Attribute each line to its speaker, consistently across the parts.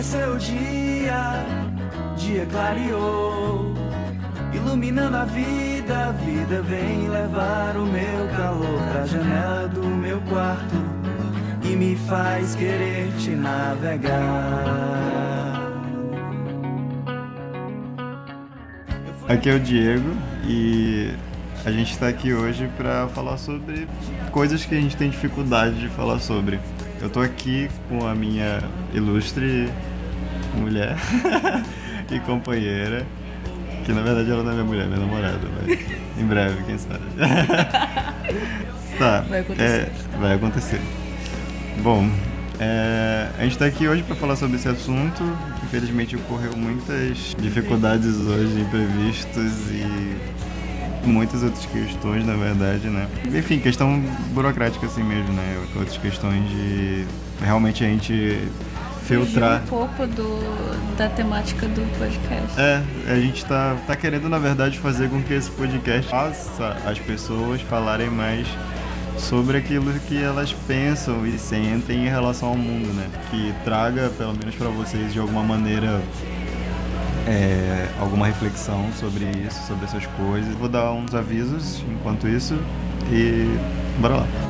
Speaker 1: Amanheceu o dia, dia clareou, iluminando a vida. A vida vem levar o meu calor pra janela do meu quarto e me faz querer te navegar.
Speaker 2: Aqui é o Diego e a gente está aqui hoje para falar sobre coisas que a gente tem dificuldade de falar sobre. Eu tô aqui com a minha ilustre mulher e companheira, que na verdade ela não é minha mulher, minha namorada, mas em breve, quem sabe. tá,
Speaker 3: Vai acontecer.
Speaker 2: é, vai acontecer. Bom, é, a gente está aqui hoje para falar sobre esse assunto. Infelizmente ocorreu muitas dificuldades hoje, imprevistos e muitas outras questões, na verdade, né? Enfim, questão burocrática assim mesmo, né? Outras questões de realmente a gente filtrar.
Speaker 3: Um pouco do, da temática do podcast.
Speaker 2: É, a gente tá, tá querendo, na verdade, fazer com que esse podcast faça as pessoas falarem mais sobre aquilo que elas pensam e sentem em relação ao mundo, né? Que traga, pelo menos para vocês, de alguma maneira, é, alguma reflexão sobre isso, sobre essas coisas. Vou dar uns avisos enquanto isso e bora lá.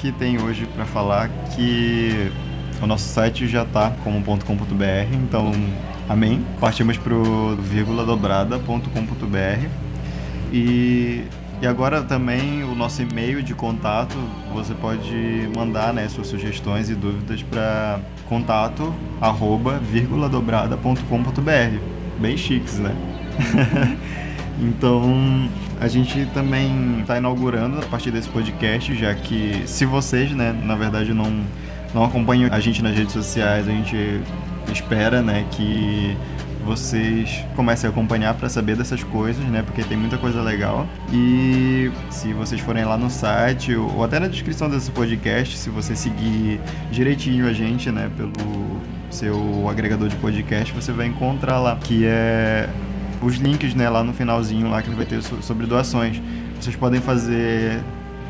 Speaker 2: Aqui tem hoje para falar que o nosso site já tá como .com.br, então amém. Partimos pro vírgula dobrada.com.br e, e agora também o nosso e-mail de contato, você pode mandar né, suas sugestões e dúvidas para contato arroba vírgula dobrada.com.br. Bem chiques, né? Então, a gente também está inaugurando a partir desse podcast, já que se vocês, né, na verdade não, não acompanham a gente nas redes sociais, a gente espera, né, que vocês comecem a acompanhar para saber dessas coisas, né, porque tem muita coisa legal. E se vocês forem lá no site ou até na descrição desse podcast, se você seguir direitinho a gente, né, pelo seu agregador de podcast, você vai encontrar lá que é os links né, lá no finalzinho lá que ele vai ter so- sobre doações. Vocês podem fazer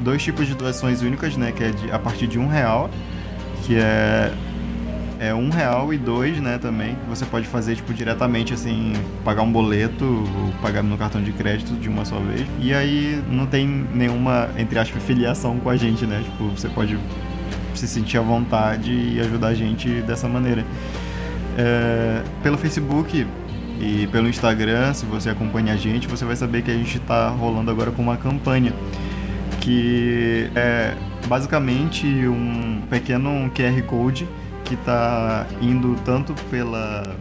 Speaker 2: dois tipos de doações únicas, né? Que é de- a partir de um real, que é é um real e dois, né, também, você pode fazer, tipo, diretamente, assim, pagar um boleto ou pagar no cartão de crédito de uma só vez. E aí não tem nenhuma, entre aspas, filiação com a gente, né? Tipo, você pode se sentir à vontade e ajudar a gente dessa maneira. É, pelo Facebook e pelo Instagram, se você acompanha a gente, você vai saber que a gente está rolando agora com uma campanha que é basicamente um pequeno QR Code que está indo tanto pela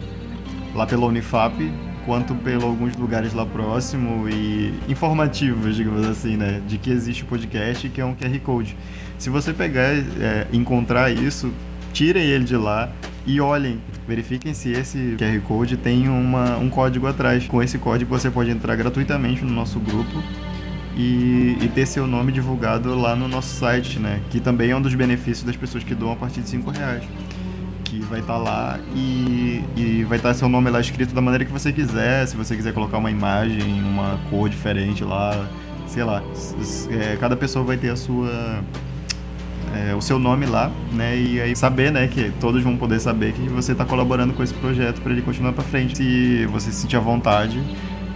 Speaker 2: lá pela Unifap quanto por alguns lugares lá próximo e informativos, digamos assim, né, de que existe o podcast que é um QR Code. Se você pegar, é, encontrar isso, tirem ele de lá e olhem, verifiquem se esse QR Code tem uma, um código atrás. Com esse código você pode entrar gratuitamente no nosso grupo e, e ter seu nome divulgado lá no nosso site, né? Que também é um dos benefícios das pessoas que doam a partir de 5 reais. Que vai estar lá e, e vai estar seu nome lá escrito da maneira que você quiser. Se você quiser colocar uma imagem, uma cor diferente lá, sei lá. É, cada pessoa vai ter a sua é, o seu nome lá, né? E aí saber, né, que todos vão poder saber que você está colaborando com esse projeto para ele continuar para frente. Se você se sentir à vontade,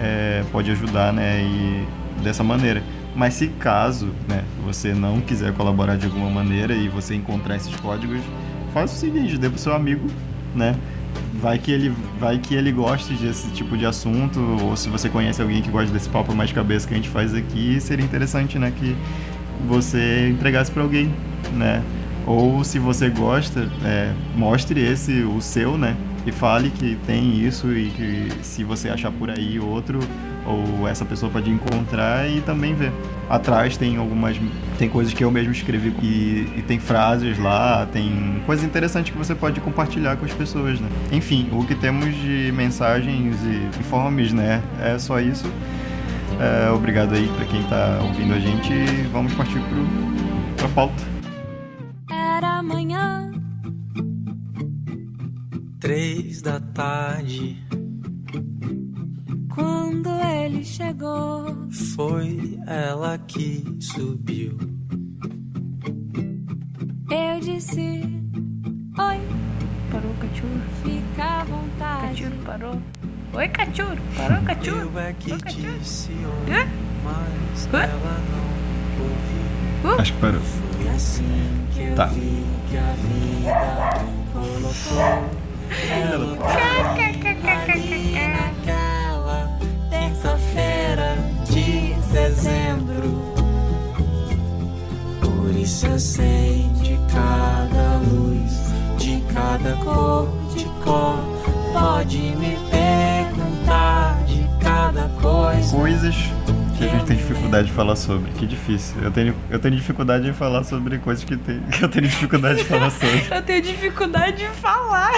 Speaker 2: é, pode ajudar, né? E dessa maneira. Mas se caso, né, você não quiser colaborar de alguma maneira e você encontrar esses códigos, faça o seguinte, dê pro seu amigo, né? Vai que ele vai que ele goste desse tipo de assunto ou se você conhece alguém que gosta desse papo mais cabeça que a gente faz aqui, seria interessante, né, que você entregasse para alguém, né? Ou se você gosta, é, mostre esse, o seu, né? e fale que tem isso e que se você achar por aí outro ou essa pessoa pode encontrar e também ver. Atrás tem algumas tem coisas que eu mesmo escrevi e, e tem frases lá, tem coisas interessantes que você pode compartilhar com as pessoas, né? Enfim, o que temos de mensagens e informes, né? É só isso. É, obrigado aí para quem tá ouvindo a gente e vamos partir pro, pra pauta.
Speaker 4: Três da tarde.
Speaker 5: Quando ele chegou,
Speaker 4: foi ela que subiu.
Speaker 5: Eu disse: Oi.
Speaker 3: Parou, cachorro.
Speaker 5: Fica à vontade.
Speaker 3: Cachorro parou. Oi, cachorro. Parou, cachorro.
Speaker 4: Eu é que
Speaker 3: cachorro.
Speaker 4: disse
Speaker 3: Hã?
Speaker 4: oi, mas
Speaker 3: Hã?
Speaker 4: ela não ouviu.
Speaker 2: Acho que parou.
Speaker 4: Foi assim que eu
Speaker 2: Tá.
Speaker 4: vi que a vida colocou ali naquela terça-feira de dezembro. Por isso eu sei de cada luz, de cada cor, de cor. Pode me perguntar de cada coisa.
Speaker 2: Coisas que a gente tem dificuldade de falar sobre. Que difícil. Eu tenho, eu tenho dificuldade em falar sobre coisas que, tem, que eu tenho dificuldade de falar sobre.
Speaker 3: Eu tenho dificuldade de falar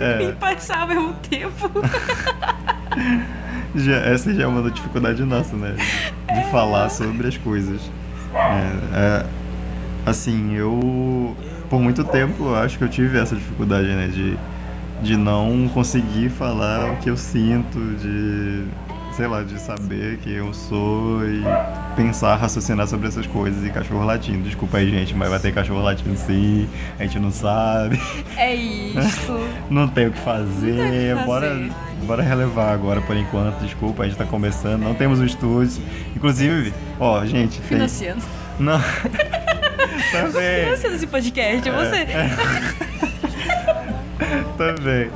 Speaker 2: É.
Speaker 3: e passar ao mesmo tempo.
Speaker 2: Já, essa já é uma dificuldade nossa, né? De falar sobre as coisas. É, é, assim, eu. Por muito tempo acho que eu tive essa dificuldade, né? De, de não conseguir falar o que eu sinto, de. Sei lá, de saber quem eu sou e pensar, raciocinar sobre essas coisas e cachorro latindo. Desculpa aí, gente, mas vai ter cachorro latindo sim, a gente não sabe.
Speaker 3: É isso.
Speaker 2: Não tem o que fazer.
Speaker 3: Não tem o que
Speaker 2: Bora,
Speaker 3: fazer.
Speaker 2: bora relevar agora por enquanto. Desculpa, a gente tá começando. Não temos o estúdio. Inclusive, ó, gente. tem-
Speaker 3: Financiando.
Speaker 2: Não. Também.
Speaker 3: Financiando esse podcast, é você.
Speaker 2: Também.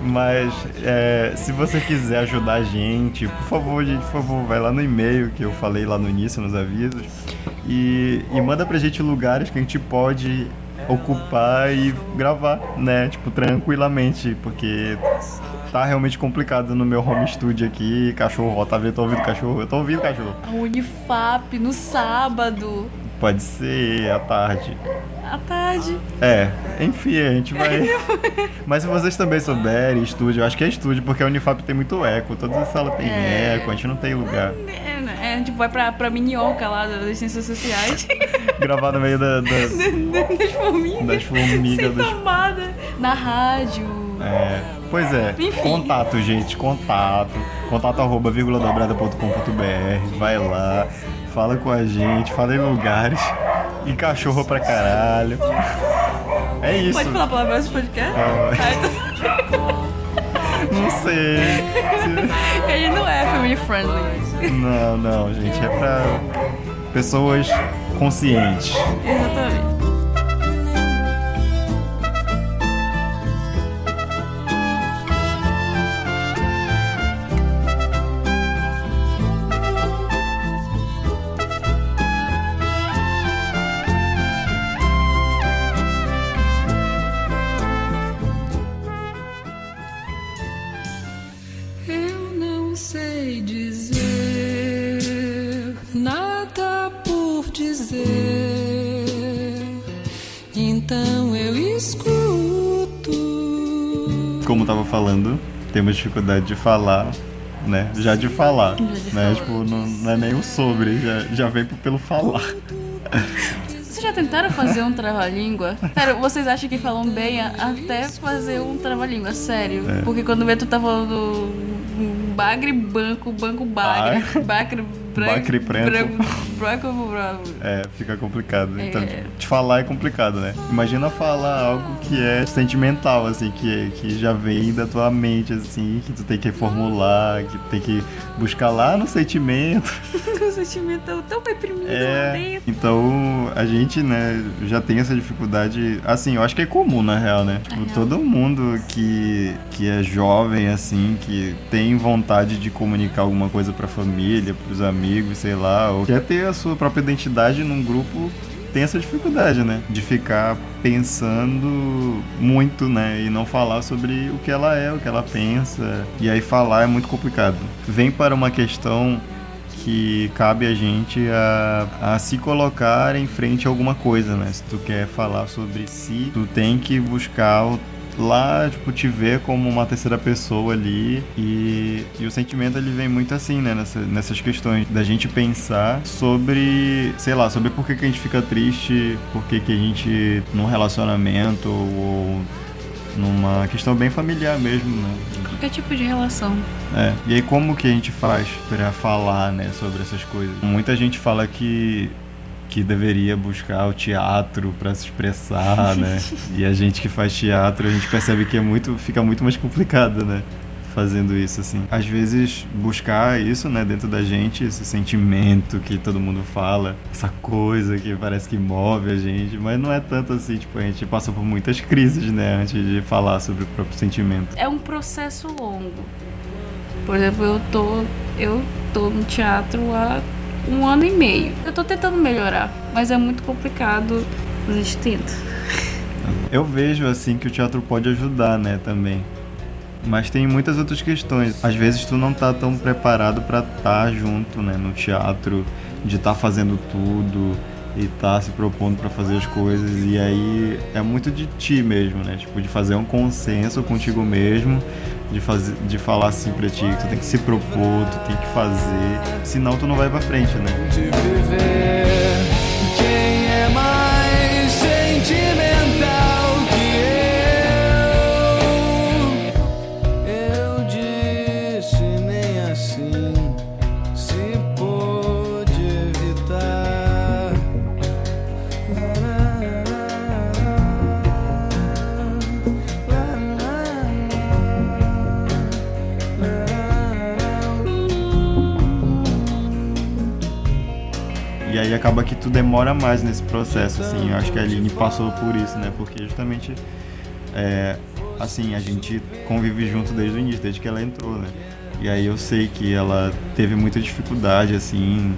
Speaker 2: Mas é, se você quiser ajudar a gente, por favor, gente, por favor, vai lá no e-mail que eu falei lá no início, nos avisos. E, e manda pra gente lugares que a gente pode ocupar e gravar, né? Tipo, tranquilamente, porque tá realmente complicado no meu home studio aqui. Cachorro, ó, tá vendo? Tô ouvindo cachorro? Eu tô ouvindo cachorro.
Speaker 3: Unifap no sábado,
Speaker 2: Pode ser à tarde.
Speaker 3: à tarde.
Speaker 2: É, enfim, a gente vai. Mas se vocês também souberem, estúdio, eu acho que é estúdio, porque a Unifap tem muito eco, todas as salas tem
Speaker 3: É.
Speaker 2: eco, a gente não tem lugar.
Speaker 3: É, né? é, tipo, vai pra, pra minhoca lá das ciências sociais.
Speaker 2: Gravar no meio da- das,
Speaker 3: das formigas.
Speaker 2: das formigas.
Speaker 3: Sem tomada. Na rádio.
Speaker 2: É, pois é,
Speaker 3: Enfim.
Speaker 2: contato, gente, contato. Contato arroba vírgula dobrada.com.br. Vai lá, fala com a gente, fala em lugares. E cachorro pra caralho. É isso.
Speaker 3: Pode falar palavrão nesse podcast? Então-
Speaker 2: Não sei. Se-
Speaker 3: Ele não é family friendly.
Speaker 2: Não, não, gente, é pra pessoas conscientes.
Speaker 3: Exatamente.
Speaker 2: Temos dificuldade de falar, né? Já de falar,
Speaker 3: de
Speaker 2: né?
Speaker 3: falar.
Speaker 2: Tipo, não, não é nem o sobre, já, já vem pelo falar.
Speaker 3: Vocês já tentaram fazer um trava-língua? Sério, vocês acham que falam bem até fazer um trava-língua, sério.
Speaker 2: É.
Speaker 3: Porque quando vê tu tá falando bagre banco, banco bagre, bagre branco,
Speaker 2: Bacre prento.
Speaker 3: branco, branco, branco.
Speaker 2: É, fica complicado. Então,
Speaker 3: É.
Speaker 2: te falar é complicado, né? Imagina falar algo que é sentimental, assim, que, que já vem da tua mente, assim, que tu tem que formular, que tem que buscar lá no sentimento.
Speaker 3: O sentimento tão- tão reprimido lá
Speaker 2: É,
Speaker 3: dentro.
Speaker 2: então a gente, né, já tem essa dificuldade. Assim, eu acho que é comum, na real, né? Tipo,
Speaker 3: real.
Speaker 2: todo mundo que, que é jovem, assim, que tem vontade de comunicar alguma coisa pra família, pros amigos, sei lá, ou quer ter a sua própria identidade num grupo tem essa dificuldade, né? De ficar pensando muito, né? E não falar sobre o que ela é, o que ela pensa. E aí falar é muito complicado. Vem para uma questão que cabe a gente a, a se colocar em frente a alguma coisa, né? Se tu quer falar sobre si, tu tem que buscar o lá, tipo, te ver como uma terceira pessoa ali e, e o sentimento ele vem muito assim, né, nessa, nessas questões da gente pensar sobre, sei lá, sobre por que, que a gente fica triste, por que, que a gente num relacionamento ou numa questão bem familiar mesmo, né?
Speaker 3: Qualquer tipo de relação.
Speaker 2: É. E aí como que a gente faz para falar, né, sobre essas coisas? Muita gente fala que que deveria buscar o teatro para se expressar, né? e a gente que faz teatro, a gente percebe que é muito, fica muito mais complicado, né? Fazendo isso, assim. Às vezes, buscar isso, né, dentro da gente, esse sentimento que todo mundo fala, essa coisa que parece que move a gente, mas não é tanto assim, tipo, a gente passa por muitas crises, né, antes de falar sobre o próprio sentimento.
Speaker 3: É um processo longo. Por exemplo, eu tô, eu tô no teatro há um ano e meio. Eu tô tentando melhorar, mas é muito complicado. A gente tenta.
Speaker 2: Eu vejo assim que o teatro pode ajudar, né, também. Mas tem muitas outras questões. Às vezes tu não tá tão preparado para estar tá junto, né, no teatro, de estar tá fazendo tudo e tá se propondo para fazer as coisas e aí é muito de ti mesmo, né? Tipo de fazer um consenso contigo mesmo de, fazer, de falar assim pra ti, tu tem que se propor, tu tem que fazer, senão tu não vai pra frente, né?
Speaker 1: De viver,
Speaker 2: tu demora mais nesse processo, assim. Eu acho que a Aline passou por isso, né? Porque justamente, é, assim, a gente convive junto desde o início, desde que ela entrou, né? E aí eu sei que ela teve muita dificuldade, assim,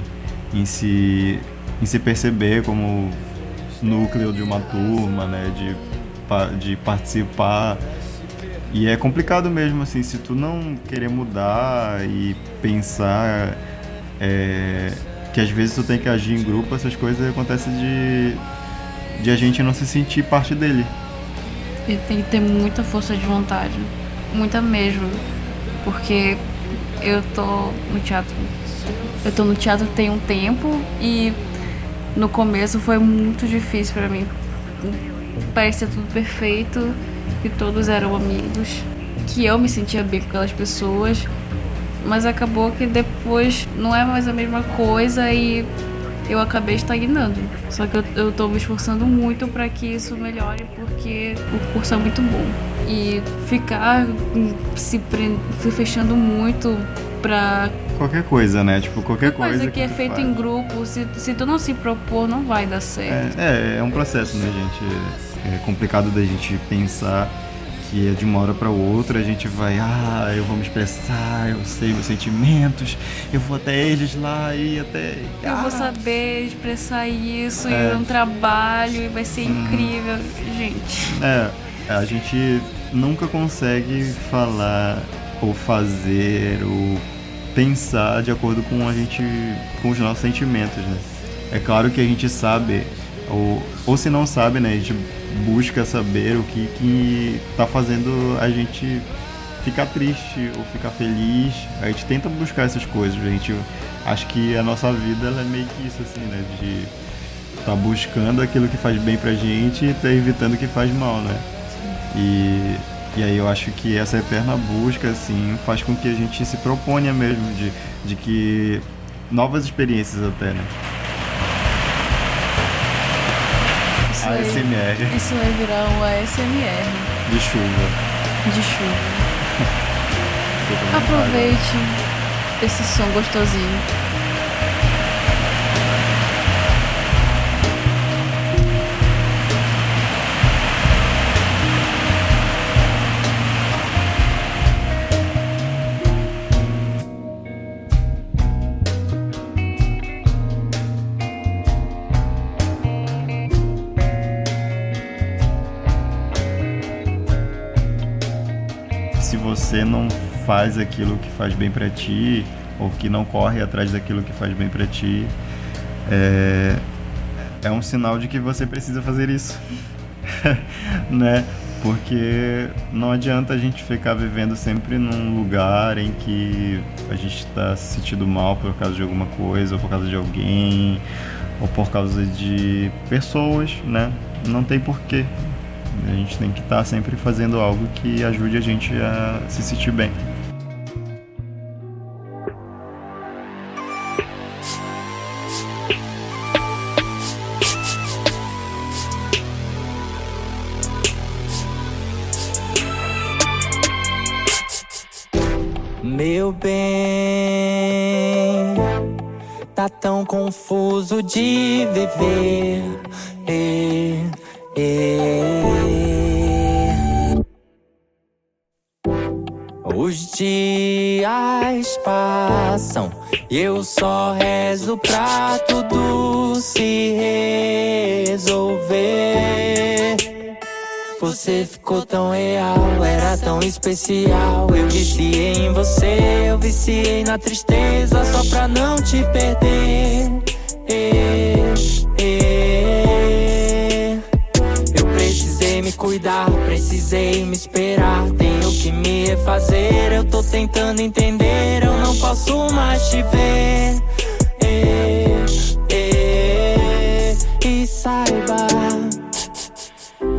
Speaker 2: em se, em se perceber como núcleo de uma turma, né? De, de participar. E é complicado mesmo, assim, se tu não querer mudar e pensar é, que às vezes tu tem que agir em grupo, essas coisas acontecem de, de a gente não se sentir parte dele.
Speaker 3: E tem que ter muita força de vontade. Muita mesmo. Porque eu tô no teatro. Eu tô no teatro tem um tempo e no começo foi muito difícil pra mim. Parecia tudo perfeito, que todos eram amigos, que eu me sentia bem com aquelas pessoas, mas acabou que depois não é mais a mesma coisa e eu acabei estagnando. Só que eu, eu tô me esforçando muito para que isso melhore porque o curso é muito bom. E ficar hum, se, se fechando muito pra
Speaker 2: Qualquer coisa, né? Tipo, qualquer coisa.
Speaker 3: coisa que é
Speaker 2: tu
Speaker 3: feito
Speaker 2: faz.
Speaker 3: em grupo, se, se tu não se propor, não vai dar certo.
Speaker 2: É, é, é um processo, né, gente? É complicado da gente pensar que é de uma hora pra outra a gente vai, ah, eu vou me expressar, eu sei meus sentimentos, eu vou até eles lá e até.
Speaker 3: Eu
Speaker 2: ah,
Speaker 3: vou saber expressar isso
Speaker 2: É.
Speaker 3: em um trabalho e vai ser incrível. Gente,
Speaker 2: É, a gente nunca consegue falar ou fazer ou pensar de acordo com a gente com os nossos sentimentos, né? É claro que a gente sabe ou, ou se não sabe, né, a gente busca saber o que que tá fazendo a gente ficar triste ou ficar feliz. A gente tenta buscar essas coisas, a gente acho que a nossa vida ela é meio que isso assim, né, de tá buscando aquilo que faz bem pra gente e tá evitando o que faz mal, né? E, e aí eu acho que essa eterna busca, assim, faz com que a gente se proponha mesmo de, de que novas experiências até, né?
Speaker 3: Aí,
Speaker 2: ASMR
Speaker 3: isso vai virar um ASMR
Speaker 2: de chuva.
Speaker 3: de chuva. Aproveite esse som gostosinho.
Speaker 2: Você não faz aquilo que faz bem para ti ou que não corre atrás daquilo que faz bem para ti, é, é um sinal de que você precisa fazer isso, né? Porque não adianta a gente ficar vivendo sempre num lugar em que a gente está se sentindo mal por causa de alguma coisa, ou por causa de alguém, ou por causa de pessoas, né? Não tem porquê. A gente tem que estar tá sempre fazendo algo que ajude a gente a se sentir bem.
Speaker 4: Meu bem, tá tão confuso de viver. Você ficou tão real, era tão especial. Eu viciei em você, eu viciei na tristeza só pra não te perder. É, é. Eu precisei me cuidar, precisei me esperar. Tenho que me refazer, eu tô tentando entender. Eu não posso mais te ver. É, é. E saiba.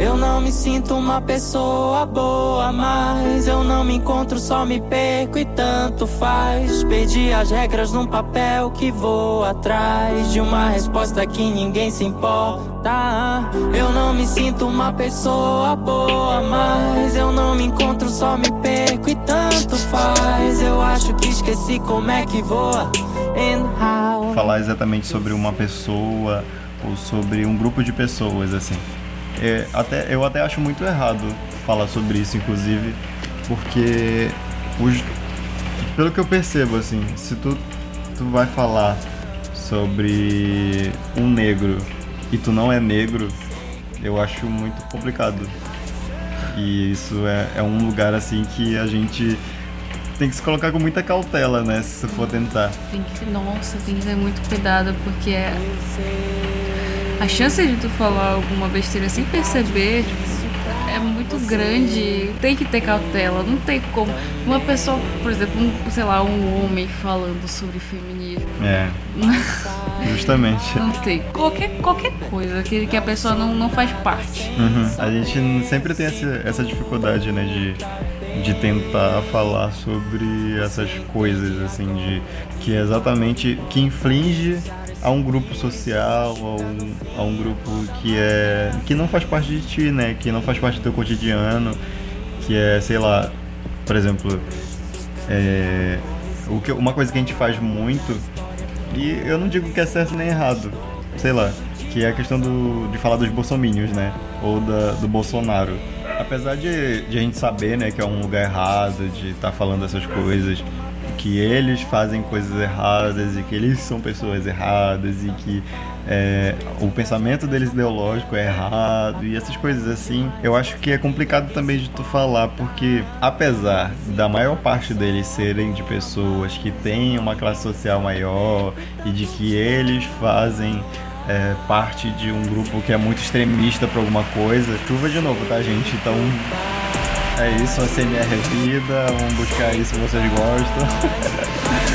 Speaker 4: Eu não me sinto uma pessoa boa, mas eu não me encontro, só me perco e tanto faz. Perdi as regras num papel que vou atrás de uma resposta que ninguém se importa. Eu não me sinto uma pessoa boa, mas eu não me encontro, só me perco e tanto faz. Eu acho que esqueci como é que voa.
Speaker 2: Falar exatamente sobre uma pessoa ou sobre um grupo de pessoas, assim. É, até, eu até acho muito errado falar sobre isso, inclusive, porque os, pelo que eu percebo, assim, se tu, tu vai falar sobre um negro e tu não é negro, eu acho muito complicado. E isso é, é um lugar assim que a gente tem que se colocar com muita cautela, né? Se for tentar.
Speaker 3: Tem que, nossa, tem que ter muito cuidado, porque é a chance de tu falar alguma besteira sem perceber é muito grande. Tem que ter cautela. Não tem como. Uma pessoa, por exemplo, um, sei lá, um homem falando sobre feminismo.
Speaker 2: É. Justamente.
Speaker 3: Não tem. Qualquer, qualquer coisa que, que a pessoa não, não faz parte.
Speaker 2: Uhum. A gente sempre tem essa, essa dificuldade, né, de, de tentar falar sobre essas coisas, assim, de que é exatamente que inflige a um grupo social, a um, a um grupo que é que não faz parte de ti, né? Que não faz parte do teu cotidiano, que é, sei lá, por exemplo, é, o que, uma coisa que a gente faz muito, e eu não digo que é certo nem errado, sei lá, que é a questão do, de falar dos bolsomínios, né? Ou da, do Bolsonaro. Apesar de, de a gente saber, né, que é um lugar errado, de estar tá falando essas coisas, que eles fazem coisas erradas e que eles são pessoas erradas e que é, o pensamento deles ideológico é errado e essas coisas assim, eu acho que é complicado também de tu falar, porque apesar da maior parte deles serem de pessoas que têm uma classe social maior e de que eles fazem é, parte de um grupo que é muito extremista para alguma coisa, chuva de novo, tá, gente? Então é isso, a CMR é vida. Vamos buscar aí se vocês gostam.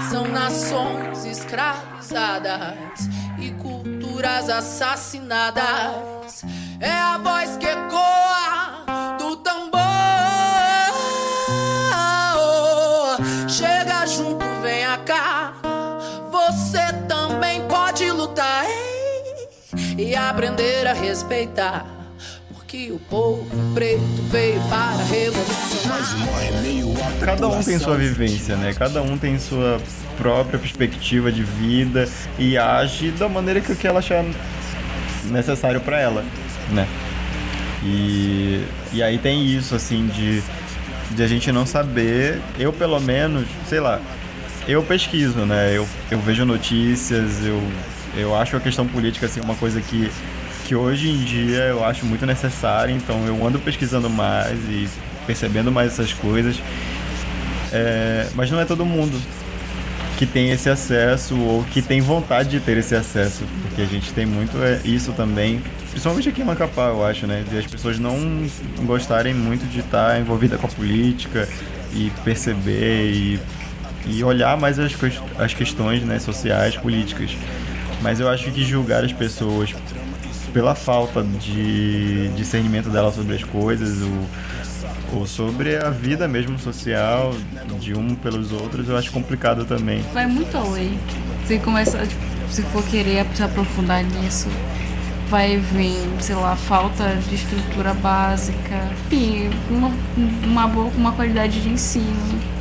Speaker 6: São nações escravizadas e culturas assassinadas. É a voz que ecoa do tambor. Chega junto, vem cá. Você também pode lutar hein? e aprender a respeitar. Porque o povo preto veio para revolucionar.
Speaker 2: Cada um tem sua vivência, né? Cada um tem sua própria perspectiva de vida e age da maneira que, que ela achar necessário para ela, né? E, e aí tem isso, assim, de, de a gente não saber, eu pelo menos, sei lá, eu pesquiso, né? Eu, eu vejo notícias, eu, eu acho a questão política, assim, uma coisa que, que hoje em dia eu acho muito necessária, então eu ando pesquisando mais e percebendo mais essas coisas. É, mas não é todo mundo que tem esse acesso ou que tem vontade de ter esse acesso, porque a gente tem muito é, isso também, principalmente aqui em Macapá, eu acho, né, de as pessoas não gostarem muito de estar envolvida com a política e perceber e, e olhar mais as, as questões né, sociais, políticas. Mas eu acho que julgar as pessoas pela falta de discernimento dela sobre as coisas, o ou sobre a vida mesmo social de um pelos outros, eu acho complicado também.
Speaker 3: Vai muito além. Se começa, tipo, se for querer se aprofundar nisso, vai vir, sei lá, falta de estrutura básica, enfim, uma, uma boa uma qualidade de ensino.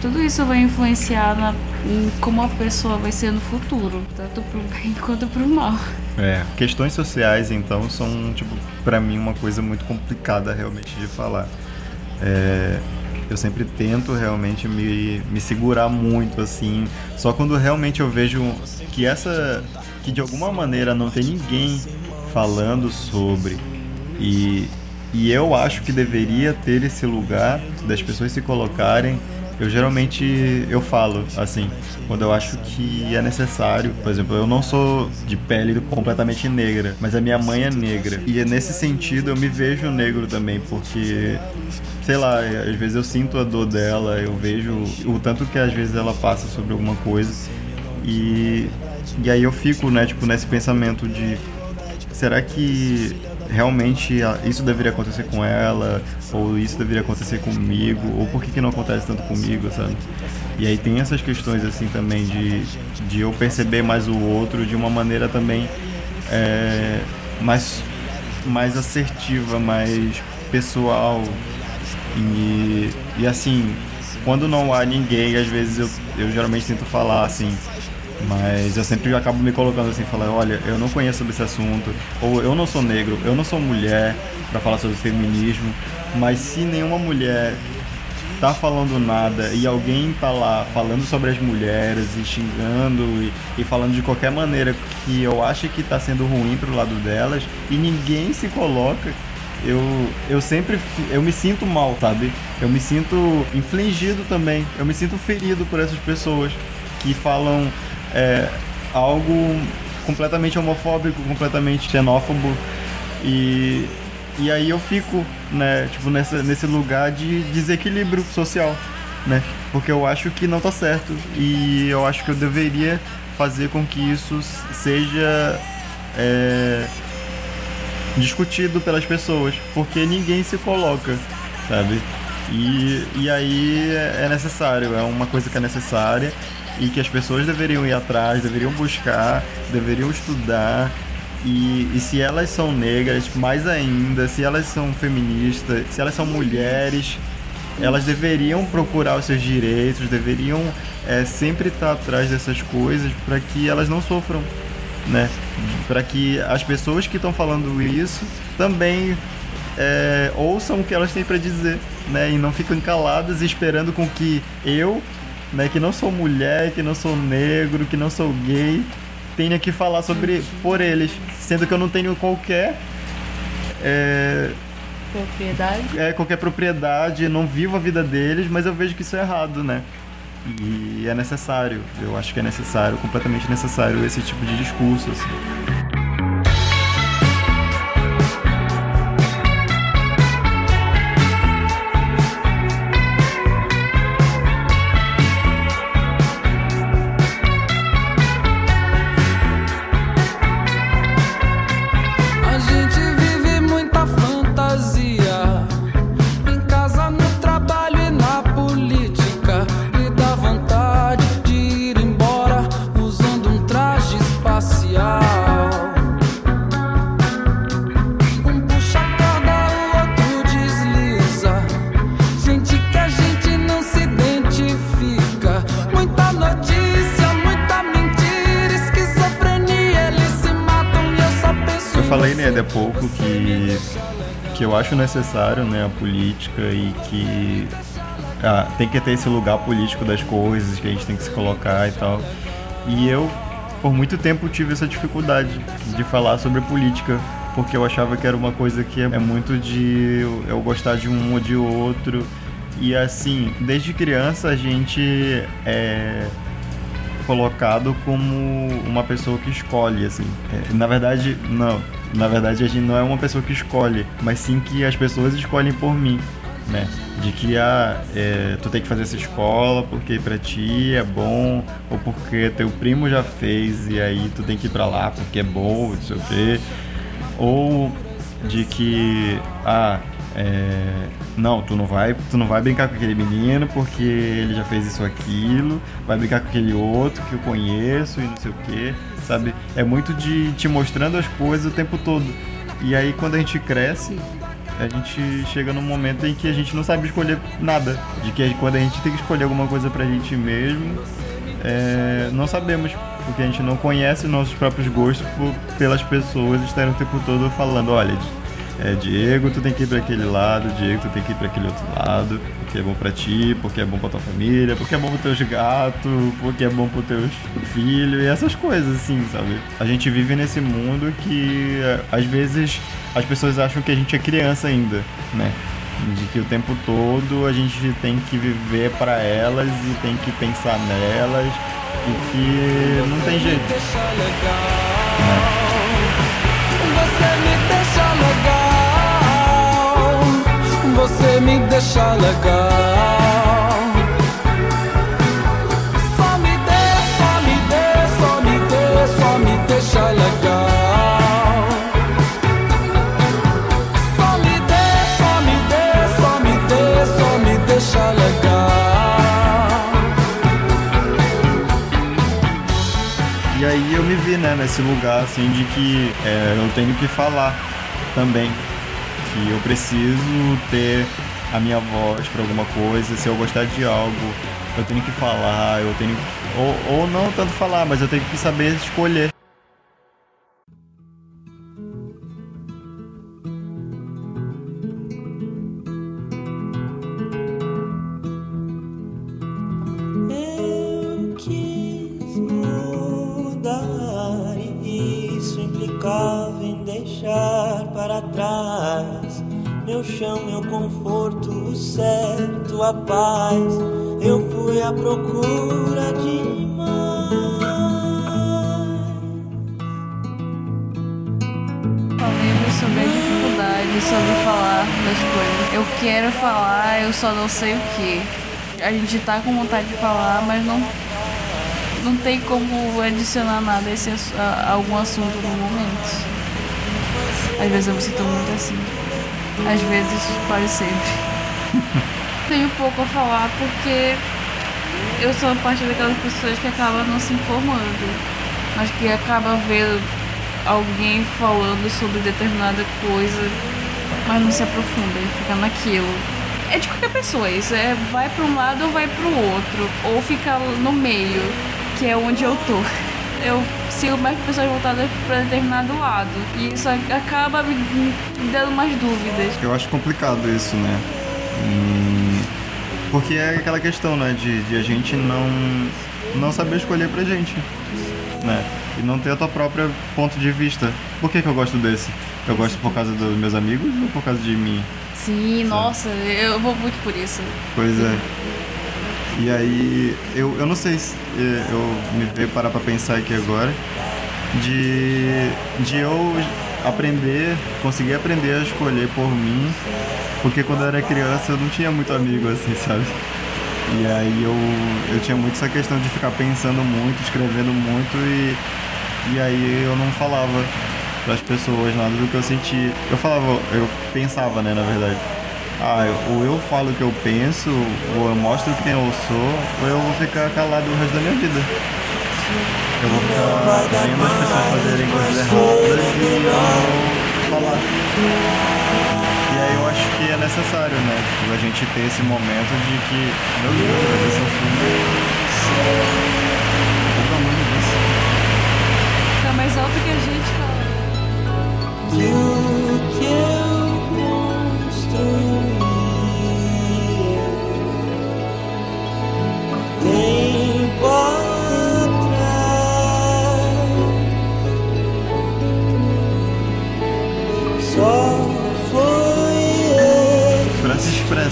Speaker 3: Tudo isso vai influenciar na, em como a pessoa vai ser no futuro, tanto pro bem quanto pro mal.
Speaker 2: É, questões sociais então são, tipo, para mim uma coisa muito complicada realmente de falar. É, eu sempre tento realmente me, me segurar muito assim. Só quando realmente eu vejo que essa. que de alguma maneira não tem ninguém falando sobre. E, e eu acho que deveria ter esse lugar das pessoas se colocarem eu geralmente eu falo assim, quando eu acho que é necessário. Por exemplo, eu não sou de pele completamente negra, mas a minha mãe é negra. E é nesse sentido eu me vejo negro também, porque sei lá, às vezes eu sinto a dor dela, eu vejo o tanto que às vezes ela passa sobre alguma coisa. E e aí eu fico, né, tipo, nesse pensamento de será que realmente isso deveria acontecer com ela, ou isso deveria acontecer comigo, ou por que, que não acontece tanto comigo, sabe? E aí tem essas questões assim também de, de eu perceber mais o outro de uma maneira também é, mais, mais assertiva, mais pessoal. E, e assim, quando não há ninguém, às vezes eu, eu geralmente tento falar assim, mas eu sempre acabo me colocando assim, falando, olha, eu não conheço sobre esse assunto, ou eu não sou negro, eu não sou mulher para falar sobre feminismo, mas se nenhuma mulher tá falando nada e alguém tá lá falando sobre as mulheres e xingando e, e falando de qualquer maneira que eu acho que tá sendo ruim pro lado delas e ninguém se coloca, eu, eu sempre eu me sinto mal, sabe? Eu me sinto infligido também. Eu me sinto ferido por essas pessoas que falam é, algo completamente homofóbico, completamente xenófobo e e aí eu fico, né, tipo nessa, nesse lugar de desequilíbrio social, né? Porque eu acho que não tá certo e eu acho que eu deveria fazer com que isso seja é, discutido pelas pessoas, porque ninguém se coloca, sabe? E, e aí é necessário, é uma coisa que é necessária e que as pessoas deveriam ir atrás, deveriam buscar, deveriam estudar. E, e se elas são negras, mais ainda, se elas são feministas, se elas são mulheres, elas deveriam procurar os seus direitos, deveriam é, sempre estar atrás dessas coisas para que elas não sofram, né? Para que as pessoas que estão falando isso também é, ouçam o que elas têm para dizer, né? E não fiquem caladas esperando com que eu né, que não sou mulher, que não sou negro, que não sou gay, tenha que falar sobre por eles, sendo que eu não tenho qualquer é,
Speaker 3: propriedade.
Speaker 2: É, qualquer propriedade, não vivo a vida deles, mas eu vejo que isso é errado, né? E é necessário, eu acho que é necessário, completamente necessário esse tipo de discurso, assim. Eu acho necessário, né, a política e que ah, tem que ter esse lugar político das coisas, que a gente tem que se colocar e tal. E eu, por muito tempo, tive essa dificuldade de falar sobre política, porque eu achava que era uma coisa que é muito de eu gostar de um ou de outro. E assim, desde criança a gente é colocado como uma pessoa que escolhe, assim. É, na verdade, não. Na verdade, a gente não é uma pessoa que escolhe, mas sim que as pessoas escolhem por mim, né? De que ah, é, tu tem que fazer essa escola porque pra ti é bom, ou porque teu primo já fez e aí tu tem que ir pra lá porque é bom, não sei o quê. Ou de que, ah, é, não, tu não vai, tu não vai brincar com aquele menino porque ele já fez isso aquilo, vai brincar com aquele outro que eu conheço e não sei o que, sabe? É muito de te mostrando as coisas o tempo todo. E aí quando a gente cresce, a gente chega num momento em que a gente não sabe escolher nada. De que quando a gente tem que escolher alguma coisa pra gente mesmo, é, não sabemos, porque a gente não conhece nossos próprios gostos por, pelas pessoas estarem o tempo todo falando, olha, é, Diego, tu tem que ir para aquele lado, Diego, tu tem que ir para aquele outro lado, porque é bom para ti, porque é bom para tua família, porque é bom para teus gatos, porque é bom para teus filhos e essas coisas assim, sabe? A gente vive nesse mundo que é, às vezes as pessoas acham que a gente é criança ainda, né? De que o tempo todo a gente tem que viver para elas e tem que pensar nelas e que não tem jeito. Né?
Speaker 4: Você me deixa legal. Só me dê, só me dê, só me dê, só me deixa legal. Só me dê, só me dê, só me dê, só me deixa legal.
Speaker 2: E aí eu me vi, né, nesse lugar assim de que é, eu tenho que falar também que eu preciso ter a minha voz para alguma coisa, se eu gostar de algo, eu tenho que falar, eu tenho ou, ou não tanto falar, mas eu tenho que saber escolher.
Speaker 7: Meu chão, meu conforto, o certo, a paz. Eu fui à procura.
Speaker 3: Falemos sobre a dificuldade, sobre falar das coisas. Eu quero falar, eu só não sei o que. A gente tá com vontade de falar, mas não, não tem como adicionar nada a, esse, a- a algum assunto no momento. Às vezes eu me sinto muito assim. Às vezes, quase sempre. Tenho pouco a falar porque eu sou parte daquelas pessoas que acabam não se informando, mas que acaba vendo alguém falando sobre determinada coisa, mas não se aprofunda e fica naquilo. É de qualquer pessoa isso, é vai para um lado ou vai para o outro, ou fica no meio, que é onde eu tô. Eu sigo mais pessoas voltadas para determinado lado, e isso acaba me me dando umas dúvidas.
Speaker 2: Eu acho complicado isso, né? Hum, porque é aquela questão, né, de, de a gente não não saber escolher pra gente, né? E não ter a tua própria ponto de vista. Por que, que eu gosto desse? Eu gosto por causa dos meus amigos ou por causa de mim?
Speaker 3: Sim, nossa, eu vou muito por isso.
Speaker 2: Pois é. E aí, eu, eu não sei se eh, eu me veio parar pra pensar aqui agora de, de eu aprender, conseguir aprender a escolher por mim, porque quando eu era criança eu não tinha muito amigo assim, sabe? E aí eu, eu tinha muito essa questão de ficar pensando muito, escrevendo muito e, e aí eu não falava pras pessoas nada do que eu sentia. Eu falava, eu pensava, né, na verdade. Ah, ou eu falo o que eu penso, ou eu mostro quem eu sou, ou eu vou ficar calado o resto da minha vida. Eu vou ficar vendo as pessoas fazerem coisas erradas e eu não falar. E aí eu acho que é necessário, né? Tipo, a gente ter esse momento de que, meu Deus, vai ter seu filme. O tamanho disso.
Speaker 3: Fica mais alto que a gente, cara.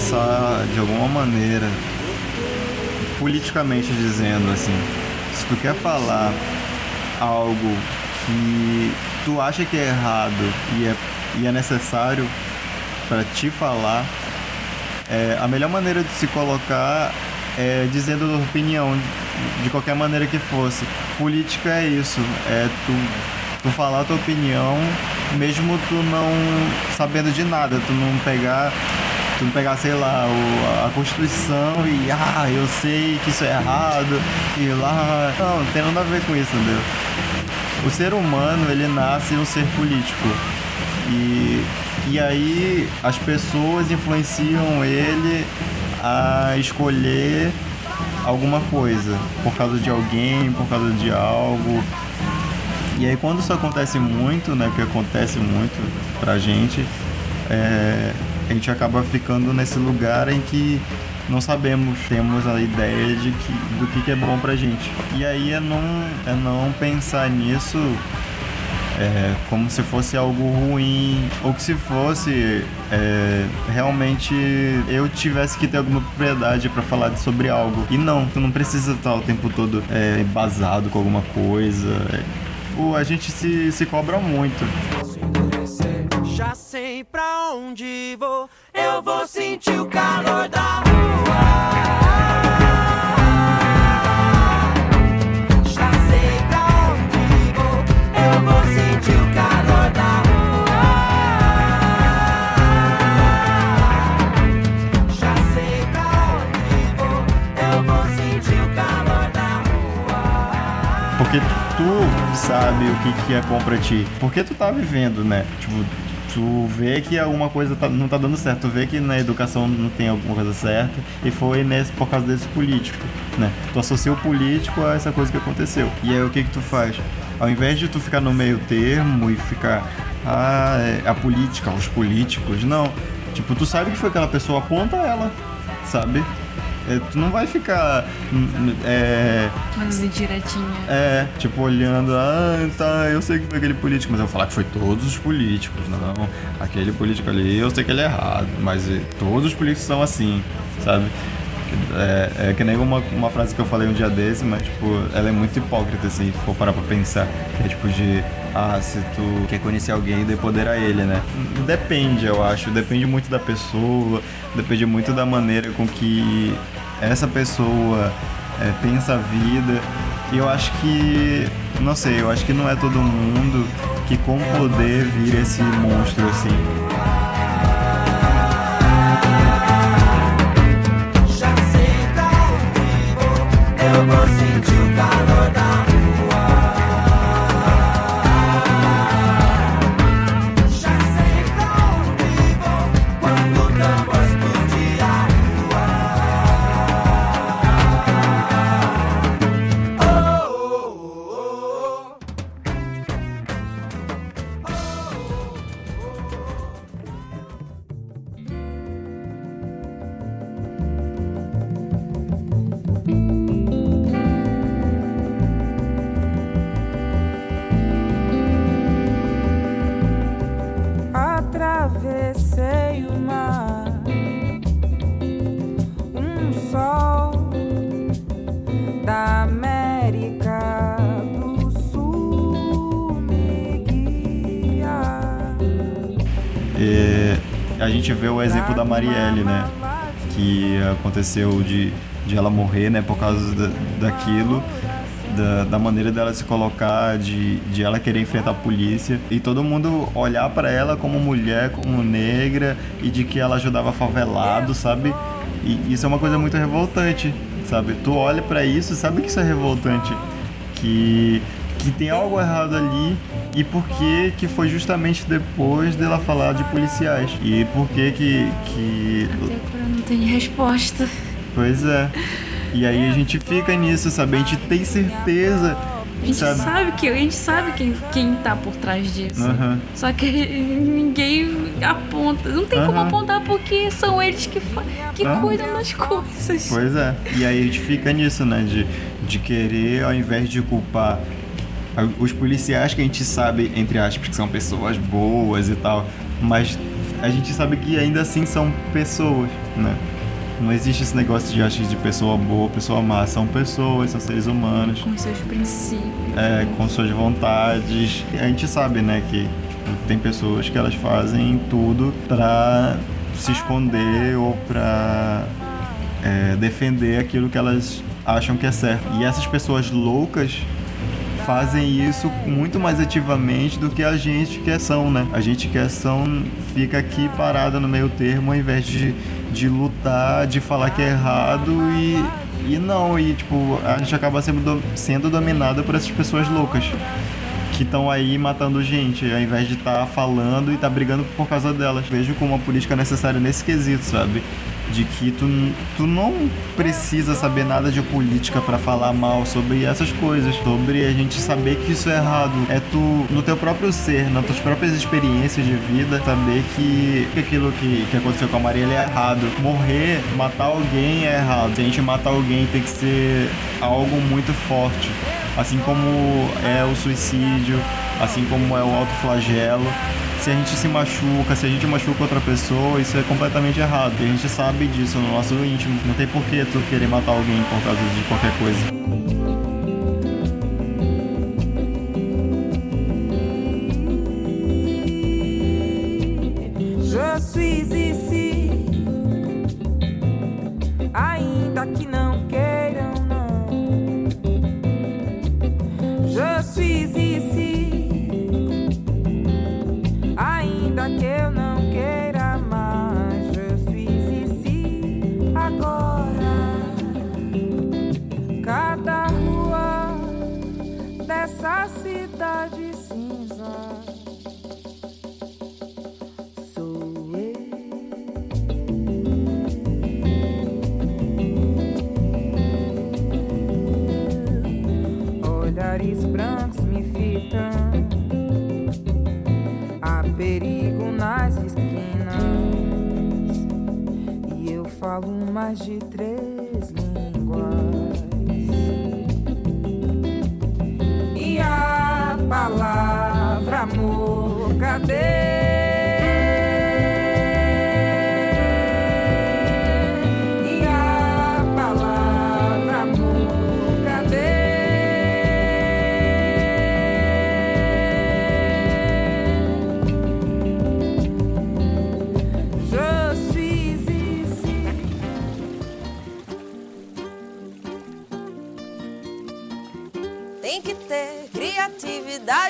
Speaker 2: pensar de alguma maneira, politicamente dizendo assim, se tu quer falar algo que tu acha que é errado e é, e é necessário para te falar, é, a melhor maneira de se colocar é dizendo a tua opinião, de qualquer maneira que fosse. Política é isso, é tu, tu falar a tua opinião, mesmo tu não sabendo de nada, tu não pegar tu não pegar, sei lá, o, a Constituição e ah, eu sei que isso é errado, e lá. Não, não tem nada a ver com isso, entendeu? O ser humano, ele nasce um ser político. E, e aí as pessoas influenciam ele a escolher alguma coisa por causa de alguém, por causa de algo. E aí quando isso acontece muito, né, que acontece muito pra gente, é, a gente acaba ficando nesse lugar em que não sabemos, temos a ideia de que, do que, que é bom pra gente. E aí é não, é não pensar nisso é, como se fosse algo ruim, ou que se fosse é, realmente eu tivesse que ter alguma propriedade para falar sobre algo. E não, tu não precisa estar o tempo todo é, embasado com alguma coisa. É, a gente se, se cobra muito.
Speaker 8: Já sei pra onde vou, eu vou sentir o calor da rua. Já sei pra onde vou, eu vou sentir o calor da rua. Já sei pra onde vou, eu vou sentir o calor da rua.
Speaker 2: Porque tu sabe o que, é bom pra ti. Porque tu tá vivendo, né? Tipo, tu vê que alguma coisa tá- não tá dando certo, tu vê que na educação não tem alguma coisa certa e foi nesse, por causa desse político, né? Tu associa o político a essa coisa que aconteceu. E aí o que que tu faz? Ao invés de tu ficar no meio termo e ficar, ah, é a política, os políticos, não. Tipo, tu sabe que foi aquela pessoa, aponta ela, sabe? É, tu não vai ficar hum, é,
Speaker 3: Mas direitinho.
Speaker 2: é, tipo, olhando, ah, tá, eu sei que foi aquele político, mas eu vou falar que foi todos os políticos, não. Aquele político ali, eu sei que ele é errado, mas eh, todos os políticos são assim, sabe? É, é que nem uma, uma frase que eu falei um dia desse, mas, tipo, ela é muito hipócrita, assim, se for parar pra pensar. Que é tipo de, ah, se tu quer conhecer alguém, dê poder a ele, né? Depende, eu acho, depende muito da pessoa, depende muito da maneira com que essa pessoa é, pensa a vida. E eu acho que, não sei, eu acho que não é todo mundo que com poder vira esse monstro assim.
Speaker 8: Vou sentir o calor da
Speaker 9: Atravessei o mar, um sol da América do Sul me guia.
Speaker 2: E a gente vê o exemplo da Marielle, né? Que aconteceu de, de ela morrer, né? Por causa da, daquilo, da, da maneira dela se colocar, de, de ela querer enfrentar a polícia. E todo mundo olhar pra ela como mulher, como negra, e de que ela ajudava favelado, sabe? E isso é uma coisa muito revoltante, sabe? Tu olha pra isso e sabe que isso é revoltante. Que que tem algo errado ali e por que que foi justamente depois dela falar de policiais e por que que, que
Speaker 3: Até agora não tem resposta.
Speaker 2: pois é e aí a gente fica nisso sabe a gente tem certeza
Speaker 3: A gente
Speaker 2: sabe,
Speaker 3: sabe, que a gente sabe quem, quem tá por trás disso.
Speaker 2: Aham.
Speaker 3: Só que ninguém aponta. Não tem como
Speaker 2: Aham.
Speaker 3: apontar porque são eles que, que
Speaker 2: Aham.
Speaker 3: cuidam das coisas.
Speaker 2: Pois é. E aí a gente fica nisso, né? De, de querer, ao invés de culpar os policiais que a gente sabe, entre aspas, que são pessoas boas e tal, mas a gente sabe que ainda assim são pessoas, né? Não existe esse negócio de acho de pessoa boa, pessoa má. São pessoas, são seres humanos.
Speaker 3: Com seus princípios.
Speaker 2: É, com suas vontades. A gente sabe, né, que tipo, tem pessoas que elas fazem tudo pra se esconder ou pra é, defender aquilo que elas acham que é certo. E essas pessoas loucas fazem isso muito mais ativamente do que a gente que é são, né? A gente que é são fica aqui parada no meio termo ao invés de, de lutar, de falar que é errado e, e não, e tipo, a gente acaba sendo, do- sendo dominada por essas pessoas loucas que estão aí matando gente, ao invés de estar falando e estar brigando por causa delas. Vejo como uma política necessária nesse quesito, sabe? De que tu, tu não precisa saber nada de política pra falar mal sobre essas coisas, sobre a gente saber que isso é errado. É tu, no teu próprio ser, nas tuas próprias experiências de vida, saber que, que aquilo que, que aconteceu com a Marielle é errado. Morrer, matar alguém é errado. Se a gente matar alguém tem que ser algo muito forte assim como é o suicídio, assim como é o autoflagelo. Se a gente se machuca, se a gente machuca outra pessoa, isso é completamente errado. E a gente sabe disso no nosso íntimo. Não tem porquê tu querer matar alguém por causa de qualquer coisa.
Speaker 9: Suis ici, ainda que não Falo mais de três línguas. E a palavra amor, cadê?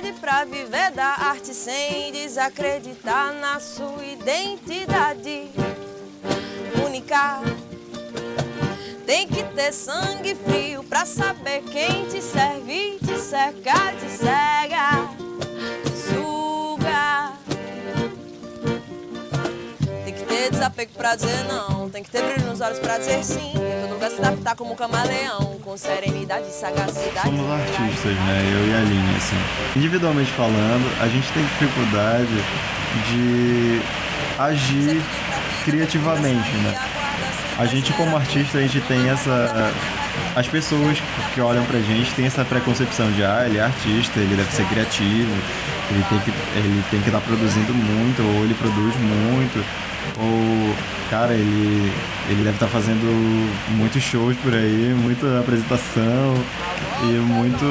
Speaker 10: Criatividade pra viver da arte sem desacreditar na sua identidade única. Tem que ter sangue frio pra saber quem te serve, te cerca, te cega, que ter desapego pra dizer não, tem que ter brilho nos olhos pra dizer sim. Todo lugar se adaptar como um camaleão, com serenidade e sagacidade.
Speaker 2: Somos artistas, né? Eu e a Aline, assim. Individualmente falando, a gente tem dificuldade de agir criativamente, né? A gente como artista, a gente tem essa... As pessoas que olham pra gente têm essa preconcepção de ah, ele é artista, ele deve ser criativo, ele tem que ele tem que estar produzindo muito, ou ele produz muito, ou cara, ele ele deve estar fazendo muitos shows por aí, muita apresentação e muito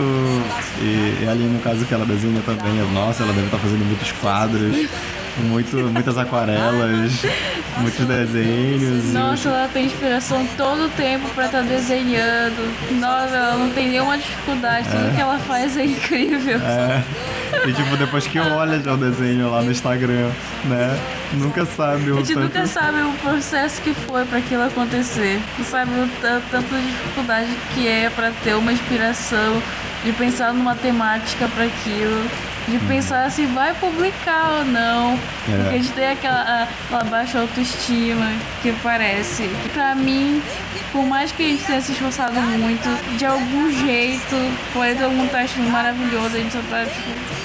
Speaker 2: e, e ali no caso que ela desenha também, nossa, ela deve estar fazendo muitos quadros, muito muitas aquarelas, muitos desenhos.
Speaker 3: Nossa, ela tem inspiração todo o tempo pra estar desenhando. Nossa, ela não tem nenhuma dificuldade. Tudo
Speaker 2: É.
Speaker 3: que ela faz é incrível.
Speaker 2: É. E tipo, depois que olha já o desenho lá no Instagram, né? Nunca sabe
Speaker 3: A
Speaker 2: o
Speaker 3: gente
Speaker 2: tanto.
Speaker 3: nunca sabe o processo que foi pra aquilo acontecer. Não sabe o ta- tanto de dificuldade que é pra ter uma inspiração, de pensar numa temática pra aquilo, de pensar se vai publicar ou não.
Speaker 2: Uhum. É.
Speaker 3: Porque a gente tem aquela, aquela baixa autoestima que parece. Pra mim, por mais que a gente tenha se esforçado muito, de algum jeito, pode ter algum teste maravilhoso, a gente só tá tipo.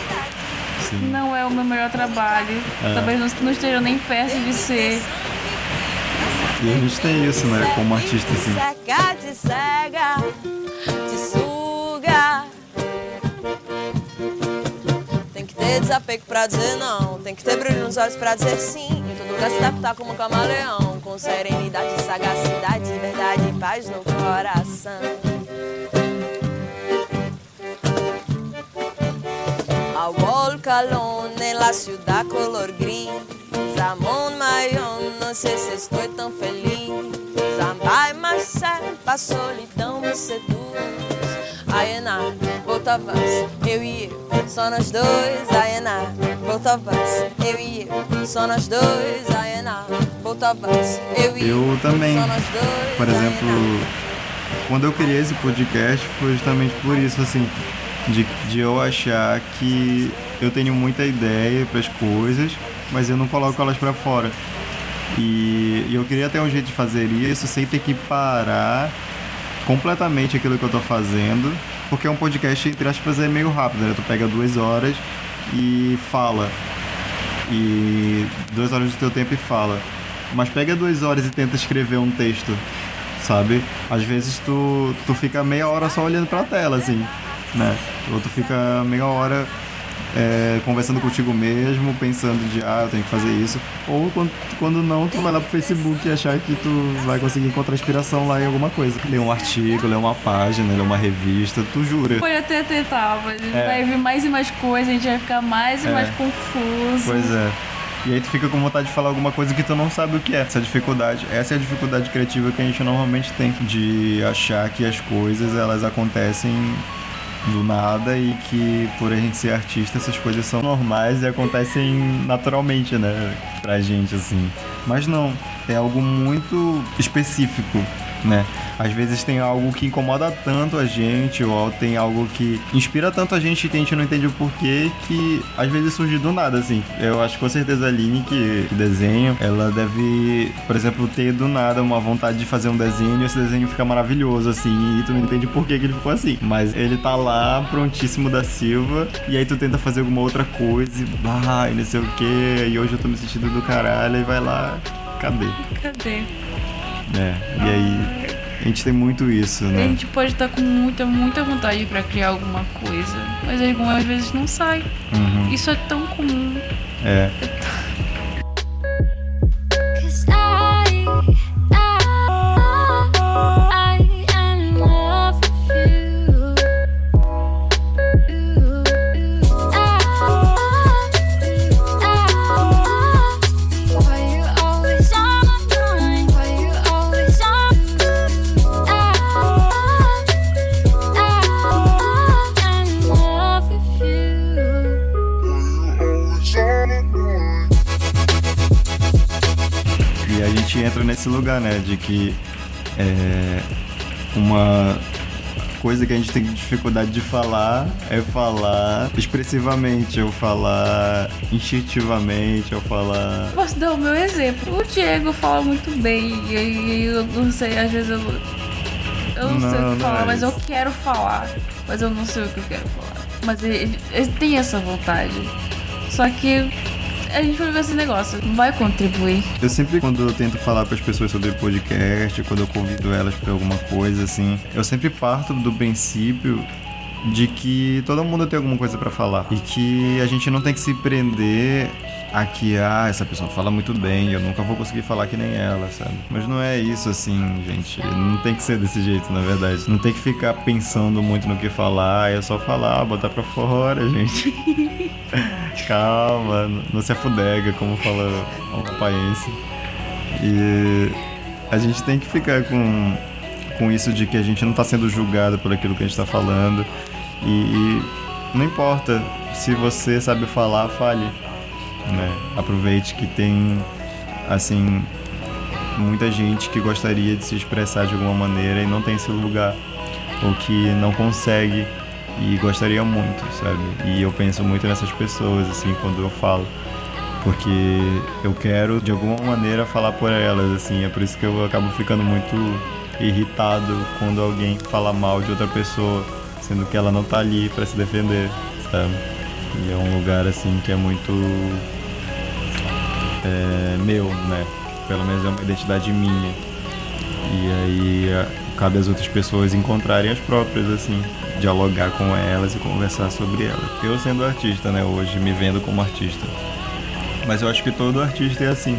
Speaker 2: Sim.
Speaker 3: Não é o meu melhor trabalho.
Speaker 2: É.
Speaker 3: Talvez não, não esteja nem perto de ser.
Speaker 2: E a gente tem isso, né? Como artista, assim.
Speaker 10: Ter desapego pra dizer não. Tem que ter brilho nos olhos pra dizer sim. Em todo lugar se adaptar como um camaleão. Com serenidade, sagacidade, verdade e paz no coração. A walk alone en la ciudad color gris. Ramón Mayon, não sei se estou tão feliz. Zambai Marcelo, a solidão me seduz. Aena, voltavas, eu e eu, só nós dois. Aena, voltavas, eu e eu, só nós dois. Aena, voltavas, eu e eu,
Speaker 2: Eu também,
Speaker 10: dois.
Speaker 2: por exemplo, quando eu criei esse podcast foi justamente por isso, assim, de, de eu achar que eu tenho muita ideia para as coisas, mas eu não coloco elas para fora. E, e eu queria ter um jeito de fazer isso sem ter que parar completamente aquilo que eu tô fazendo, porque um podcast, entre aspas, é meio rápido, né? Tu pega duas horas e fala. E duas horas do teu tempo e fala. Mas pega duas horas e tenta escrever um texto, sabe? Às vezes tu, tu fica meia hora só olhando pra tela, assim, né? Ou tu fica meia hora é, conversando contigo mesmo, pensando de, ah, eu tenho que fazer isso. Ou quando, quando não, tu vai lá pro Facebook e achar que tu vai conseguir encontrar inspiração lá em alguma coisa. Ler um artigo, ler uma página, ler uma revista, tu jura.
Speaker 3: Pode até tentar, mas
Speaker 2: É.
Speaker 3: vai vir mais e mais coisas, a gente vai ficar mais e
Speaker 2: É.
Speaker 3: mais confuso.
Speaker 2: Pois é. E aí tu fica com vontade de falar alguma coisa que tu não sabe o que é. Essa dificuldade, essa é a dificuldade criativa que a gente normalmente tem de achar que as coisas elas acontecem do nada e que por a gente ser artista essas coisas são normais e acontecem naturalmente, né, pra gente assim. Mas não, é algo muito específico, né? Às vezes tem algo que incomoda tanto a gente ou tem algo que inspira tanto a gente que a gente não entende o porquê que às vezes surge do nada, assim. Eu acho com certeza a Aline que, que desenha, ela deve, por exemplo, ter do nada uma vontade de fazer um desenho e esse desenho fica maravilhoso, assim, e tu não entende por que que ele ficou assim. Mas ele tá lá, prontíssimo da Silva, e aí tu tenta fazer alguma outra coisa e, bah, e não sei o que, e hoje eu tô me sentindo do caralho, e vai lá, cadê?
Speaker 3: Cadê?
Speaker 2: É, e aí a gente tem muito isso,
Speaker 3: A
Speaker 2: né?
Speaker 3: gente pode estar com muita, muita vontade pra criar alguma coisa, mas algumas vezes não sai.
Speaker 2: Uhum.
Speaker 3: Isso é tão comum.
Speaker 2: É.
Speaker 5: Cause
Speaker 2: lugar, né? De que é, uma coisa que a gente tem dificuldade de falar é falar expressivamente, ou falar instintivamente, ou falar.
Speaker 3: Posso dar o meu exemplo? O Diego fala muito bem, e eu não sei, às vezes eu, eu não, sei
Speaker 2: Não,
Speaker 3: o
Speaker 2: não
Speaker 3: que falar,
Speaker 2: é
Speaker 3: mas eu quero falar. Mas eu não sei o que eu quero falar. Mas ele, ele tem essa vontade. Só que a gente vai ver esse negócio. Vai contribuir.
Speaker 2: Eu sempre, quando eu tento falar com as pessoas sobre podcast, quando eu convido elas para alguma coisa, assim, eu sempre parto do princípio de que todo mundo tem alguma coisa para falar e que a gente não tem que se prender a que ah, essa pessoa fala muito bem, eu nunca vou conseguir falar que nem ela, sabe? Mas não é isso assim, gente. Não tem que ser desse jeito, na verdade. Não tem que ficar pensando muito no que falar, é só falar, botar pra fora, gente. Calma, não se afudega, como fala o paense. E a gente tem que ficar com, com isso de que a gente não tá sendo julgado por aquilo que a gente tá falando. E, não importa, se você sabe falar, fale. Né? Aproveite que tem, assim, muita gente que gostaria de se expressar de alguma maneira e não tem esse lugar. Ou que não consegue e gostaria muito, sabe? E eu penso muito nessas pessoas, assim, quando eu falo. Porque eu quero, de alguma maneira, falar por elas, assim. É por isso que eu acabo ficando muito irritado quando alguém fala mal de outra pessoa, sendo que ela não tá ali para se defender, sabe? E é um lugar, assim, que é muito. É, meu, né? Pelo menos é uma identidade minha. E aí cabe às outras pessoas encontrarem as próprias, assim, dialogar com elas e conversar sobre elas. Eu sendo artista, né, hoje, me vendo como artista. Mas eu acho que todo artista é assim,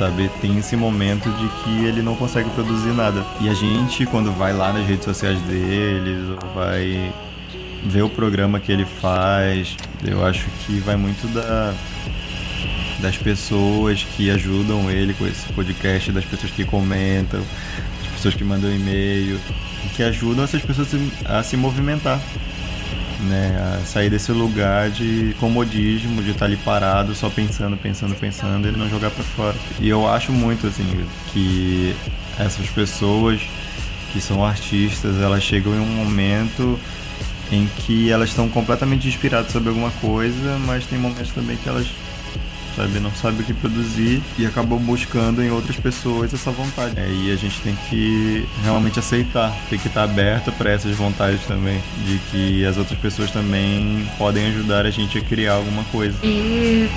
Speaker 2: sabe? Tem esse momento de que ele não consegue produzir nada. E a gente, quando vai lá nas redes sociais deles, vai ver o programa que ele faz, eu acho que vai muito da das pessoas que ajudam ele com esse podcast, das pessoas que comentam, das pessoas que mandam e-mail, que ajudam essas pessoas a se movimentar né, sair desse lugar de comodismo, de estar ali parado, só pensando, pensando, pensando e não jogar pra fora. E eu acho muito assim que essas pessoas que são artistas, elas chegam em um momento em que elas estão completamente inspiradas sobre alguma coisa, mas tem momentos também que elas sabe, não sabe o que produzir e acabam buscando em outras pessoas essa vontade. É, e a gente tem que realmente aceitar, tem que estar aberto para essas vontades também, de que as outras pessoas também podem ajudar a gente a criar alguma coisa.
Speaker 3: E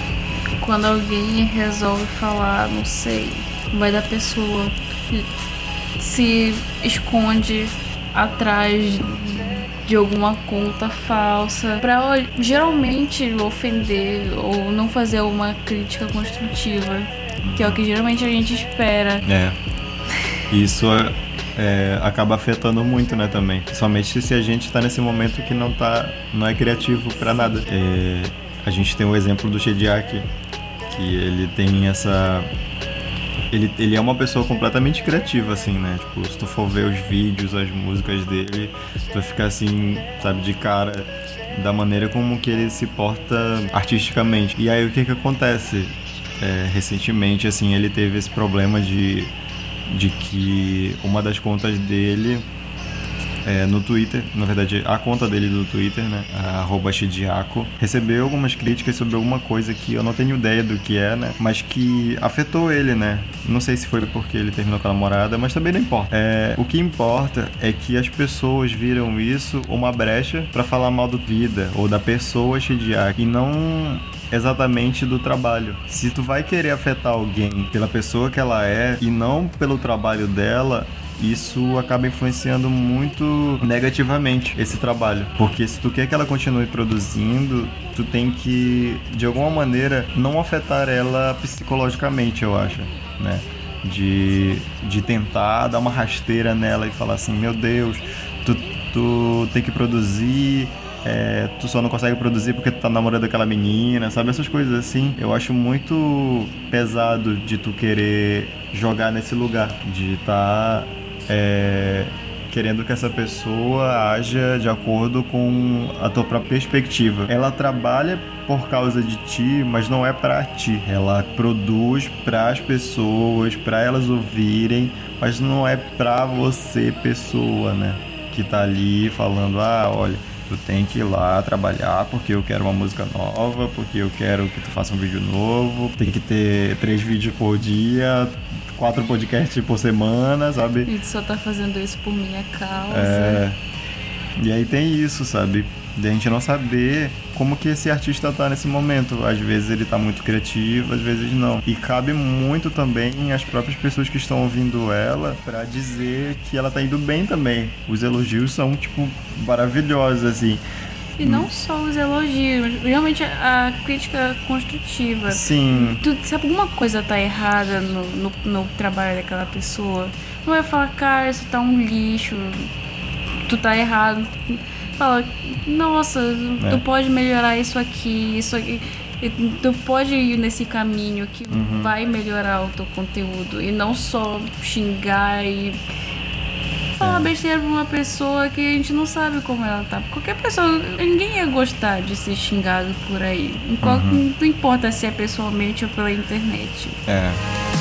Speaker 3: quando alguém resolve falar, não sei, vai da pessoa se esconde atrás de alguma conta falsa pra geralmente ofender ou não fazer uma crítica construtiva, que é o que geralmente a gente espera.
Speaker 2: É. Isso é, acaba afetando muito, né, também. Somente se a gente tá nesse momento que não tá, não é criativo para nada. É, a gente tem o exemplo do Shediak, que ele tem essa ele, ele é uma pessoa completamente criativa, assim, né? Tipo, se tu for ver os vídeos, as músicas dele, tu vai ficar assim, sabe, de cara da maneira como que ele se porta artisticamente. E aí o que que acontece? É, recentemente, assim, ele teve esse problema de, de que uma das contas dele é, no Twitter, na verdade a conta dele do Twitter, né, arroba recebeu algumas críticas sobre alguma coisa que eu não tenho ideia do que é, né, mas que afetou ele, né. Não sei se foi porque ele terminou com a namorada, mas também não importa. É, o que importa é que as pessoas viram isso uma brecha pra falar mal do vida ou da pessoa Shidiako e não exatamente do trabalho. Se tu vai querer afetar alguém pela pessoa que ela é e não pelo trabalho dela, isso acaba influenciando muito negativamente esse trabalho. Porque se tu quer que ela continue produzindo, tu tem que, de alguma maneira, não afetar ela psicologicamente, eu acho, né? De, de tentar dar uma rasteira nela e falar assim, meu Deus, tu, tu tem que produzir, é, tu só não consegue produzir porque tu tá namorando aquela menina, sabe? Essas coisas assim. Eu acho muito pesado de tu querer jogar nesse lugar, de estar é, querendo que essa pessoa haja de acordo com a tua própria perspectiva. Ela trabalha por causa de ti, mas não é pra ti. Ela produz para as pessoas, para elas ouvirem, mas não é pra você, pessoa, né? Que tá ali falando: ah, olha tu tem que ir lá trabalhar porque eu quero uma música nova, porque eu quero que tu faça um vídeo novo, tem que ter três vídeos por dia, quatro podcasts por semana, sabe?
Speaker 3: E tu só tá fazendo isso por minha causa.
Speaker 2: É. E aí tem isso, sabe? De a gente não saber como que esse artista tá nesse momento. Às vezes ele tá muito criativo, às vezes não. E cabe muito também às próprias pessoas que estão ouvindo ela pra dizer que ela tá indo bem também. Os elogios são, tipo, maravilhosos, assim.
Speaker 3: E não só os elogios, realmente a crítica construtiva.
Speaker 2: Sim.
Speaker 3: Tu, se alguma coisa tá errada no, no, no trabalho daquela pessoa, não vai falar, cara, isso tá um lixo, tu tá errado. Fala, nossa,
Speaker 2: É.
Speaker 3: tu pode melhorar isso aqui, isso aqui. Tu pode ir nesse caminho que
Speaker 2: Uhum.
Speaker 3: vai melhorar o teu conteúdo e não só xingar e
Speaker 2: É.
Speaker 3: besteira pra uma pessoa que a gente não sabe como ela tá. Qualquer pessoa, ninguém ia gostar de ser xingado por aí.
Speaker 2: Uhum.
Speaker 3: Não importa se é pessoalmente ou pela internet.
Speaker 2: É.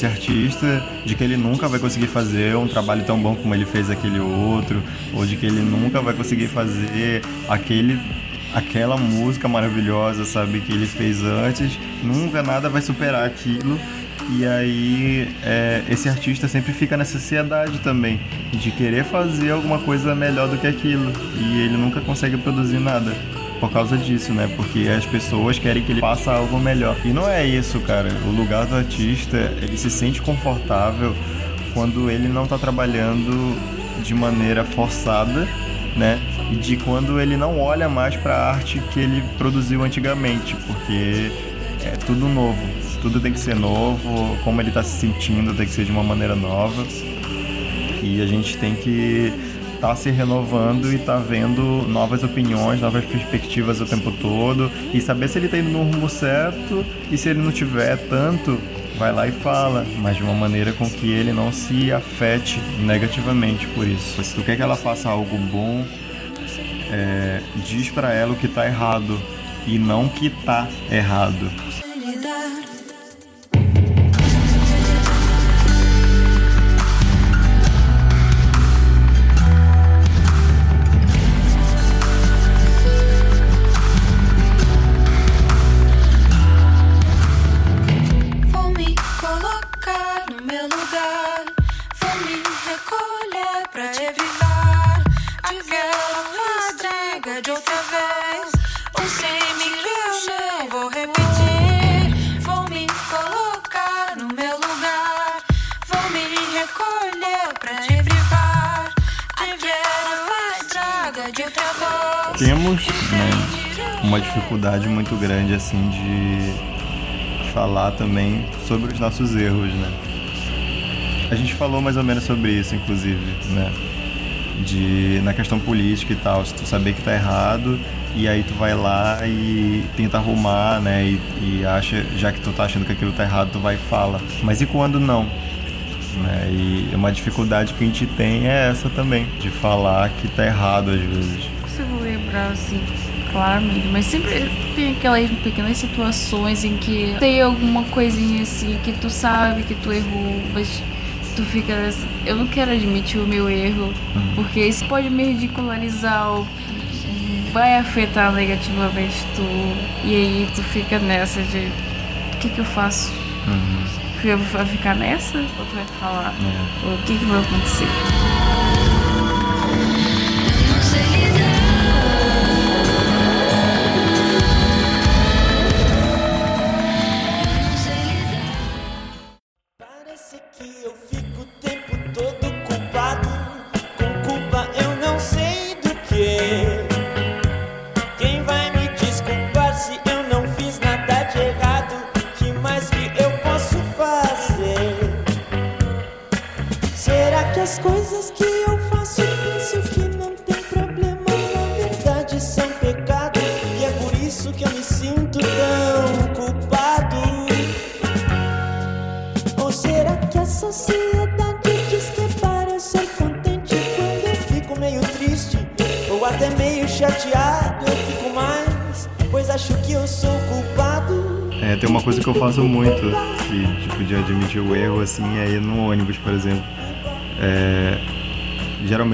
Speaker 2: esse artista de que ele nunca vai conseguir fazer um trabalho tão bom como ele fez aquele outro, ou de que ele nunca vai conseguir fazer aquele aquela música maravilhosa, sabe, que ele fez antes, nunca nada vai superar aquilo. E aí é, esse artista sempre fica nessa ansiedade também de querer fazer alguma coisa melhor do que aquilo. E ele nunca consegue produzir nada por causa disso, né? Porque as pessoas querem que ele faça algo melhor. E não é isso, cara. O lugar do artista, ele se sente confortável quando ele não tá trabalhando de maneira forçada, né? E de quando ele não olha mais para a arte que ele produziu antigamente, porque é tudo novo. Tudo tem que ser novo, como ele tá se sentindo tem que ser de uma maneira nova. E a gente tem que estar se renovando e tá vendo novas opiniões, novas perspectivas o tempo todo e saber se ele tá indo no rumo certo e se ele não tiver tanto, vai lá e fala, mas de uma maneira com que ele não se afete negativamente por isso. Se tu quer que ela faça algo bom, é, diz pra ela o que tá errado e não que tá errado. Dificuldade muito grande assim de falar também sobre os nossos erros, né? A gente falou mais ou menos sobre isso, inclusive, né? De na questão política e tal, se tu saber que tá errado e aí tu vai lá e tenta arrumar, né? E, e acha, já que tu tá achando que aquilo tá errado, tu vai e fala. Mas e quando não? Né? E uma dificuldade que a gente tem é essa também, de falar que tá errado às vezes.
Speaker 3: consigo lembrar assim claramente, mas sempre tem aquelas pequenas situações em que tem alguma coisinha assim que tu sabe que tu errou, mas tu fica assim, eu não quero admitir o meu erro, porque isso pode me ridicularizar ou vai afetar negativamente tu. E aí tu fica nessa de o que que eu faço? Eu vou ficar nessa? Ou tu vai falar? O que que vai acontecer?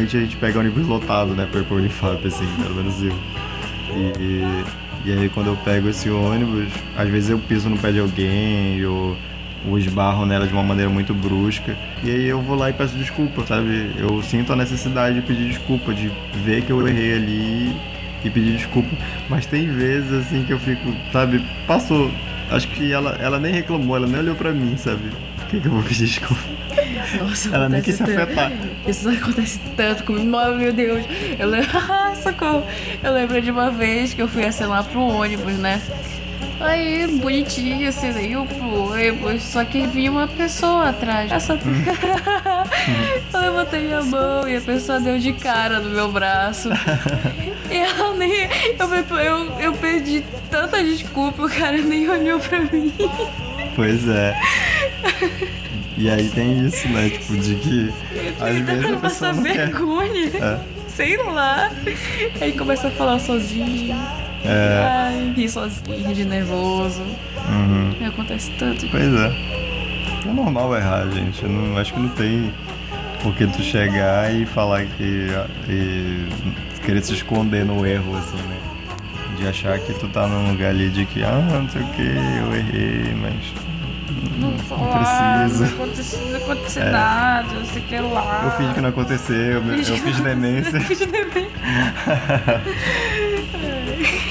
Speaker 2: Geralmente a gente pega ônibus lotado, né, pra ir pro Unifap, assim, pelo menos eu. E, e aí quando eu pego esse ônibus, às vezes eu piso no pé de alguém, ou, ou esbarro nela de uma maneira muito brusca. E aí eu vou lá e peço desculpa, sabe? Eu sinto a necessidade de pedir desculpa, de ver que eu errei ali e pedir desculpa. Mas tem vezes assim que eu fico, sabe, passou. Acho que ela, ela nem reclamou, ela nem olhou pra mim, sabe? Por que, que eu vou pedir desculpa?
Speaker 3: Nossa,
Speaker 2: Ela nem quis se afetar.
Speaker 3: Isso acontece tanto comigo. Meu Deus. Eu lembro. Ah, socorro. Eu lembro de uma vez que eu fui acenar pro ônibus, né? Aí, bonitinho, assim, daí eu, eu- só que vinha uma pessoa atrás. Essa... eu levantei minha mão e a pessoa deu de cara no meu braço. e ela nem. Eu, eu, eu pedi tanta desculpa, o cara nem olhou pra mim.
Speaker 2: Pois é. E aí tem isso, né? Tipo, de que às vezes a pessoa não quer.
Speaker 3: vergonha.
Speaker 2: É.
Speaker 3: Sei lá. Aí começa a falar sozinho.
Speaker 2: É.
Speaker 3: Ai, ri sozinho, de nervoso.
Speaker 2: Uhum.
Speaker 3: Acontece tanto.
Speaker 2: Pois é. É normal errar, gente. Eu não, acho que não tem por que tu chegar e falar que. e querer se esconder no erro, assim, né? De achar que tu tá num lugar ali de que, ah, não sei o que, eu errei, mas.
Speaker 3: Não,
Speaker 2: Não
Speaker 3: falar,
Speaker 2: precisa.
Speaker 3: Não aconteceu, não aconteceu
Speaker 2: É.
Speaker 3: nada, não sei o que lá.
Speaker 2: Eu fingi que não aconteceu, eu, eu
Speaker 3: Fingi que
Speaker 2: fiz
Speaker 3: não
Speaker 2: demência.
Speaker 3: Fiz demência.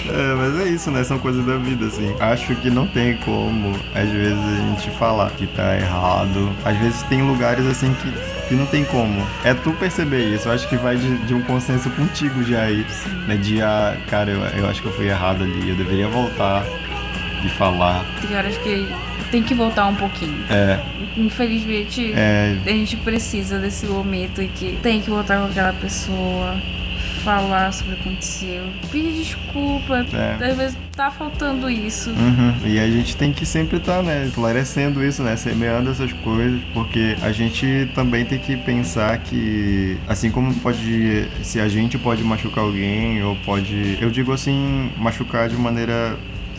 Speaker 2: É, mas é isso, né? São coisas da vida, assim. Acho que não tem como, às vezes, a gente falar que tá errado. Às vezes tem lugares, assim, que, que não tem como. É tu perceber isso. Eu acho que vai de, de um consenso contigo já aí. Né? De, ah, cara, eu, eu acho que eu fui errado ali. Eu deveria voltar e falar.
Speaker 3: Tem horas que tem que voltar um pouquinho.
Speaker 2: É,
Speaker 3: Infelizmente,
Speaker 2: É.
Speaker 3: a gente precisa desse momento em que tem que voltar com aquela pessoa, falar sobre o que aconteceu, pedir desculpa.
Speaker 2: É.
Speaker 3: Às vezes tá faltando isso.
Speaker 2: Uhum. E a gente tem que sempre estar, né, esclarecendo isso, né, semeando essas coisas, porque a gente também tem que pensar que, assim como pode, se a gente pode machucar alguém, ou pode, eu digo assim, machucar de maneira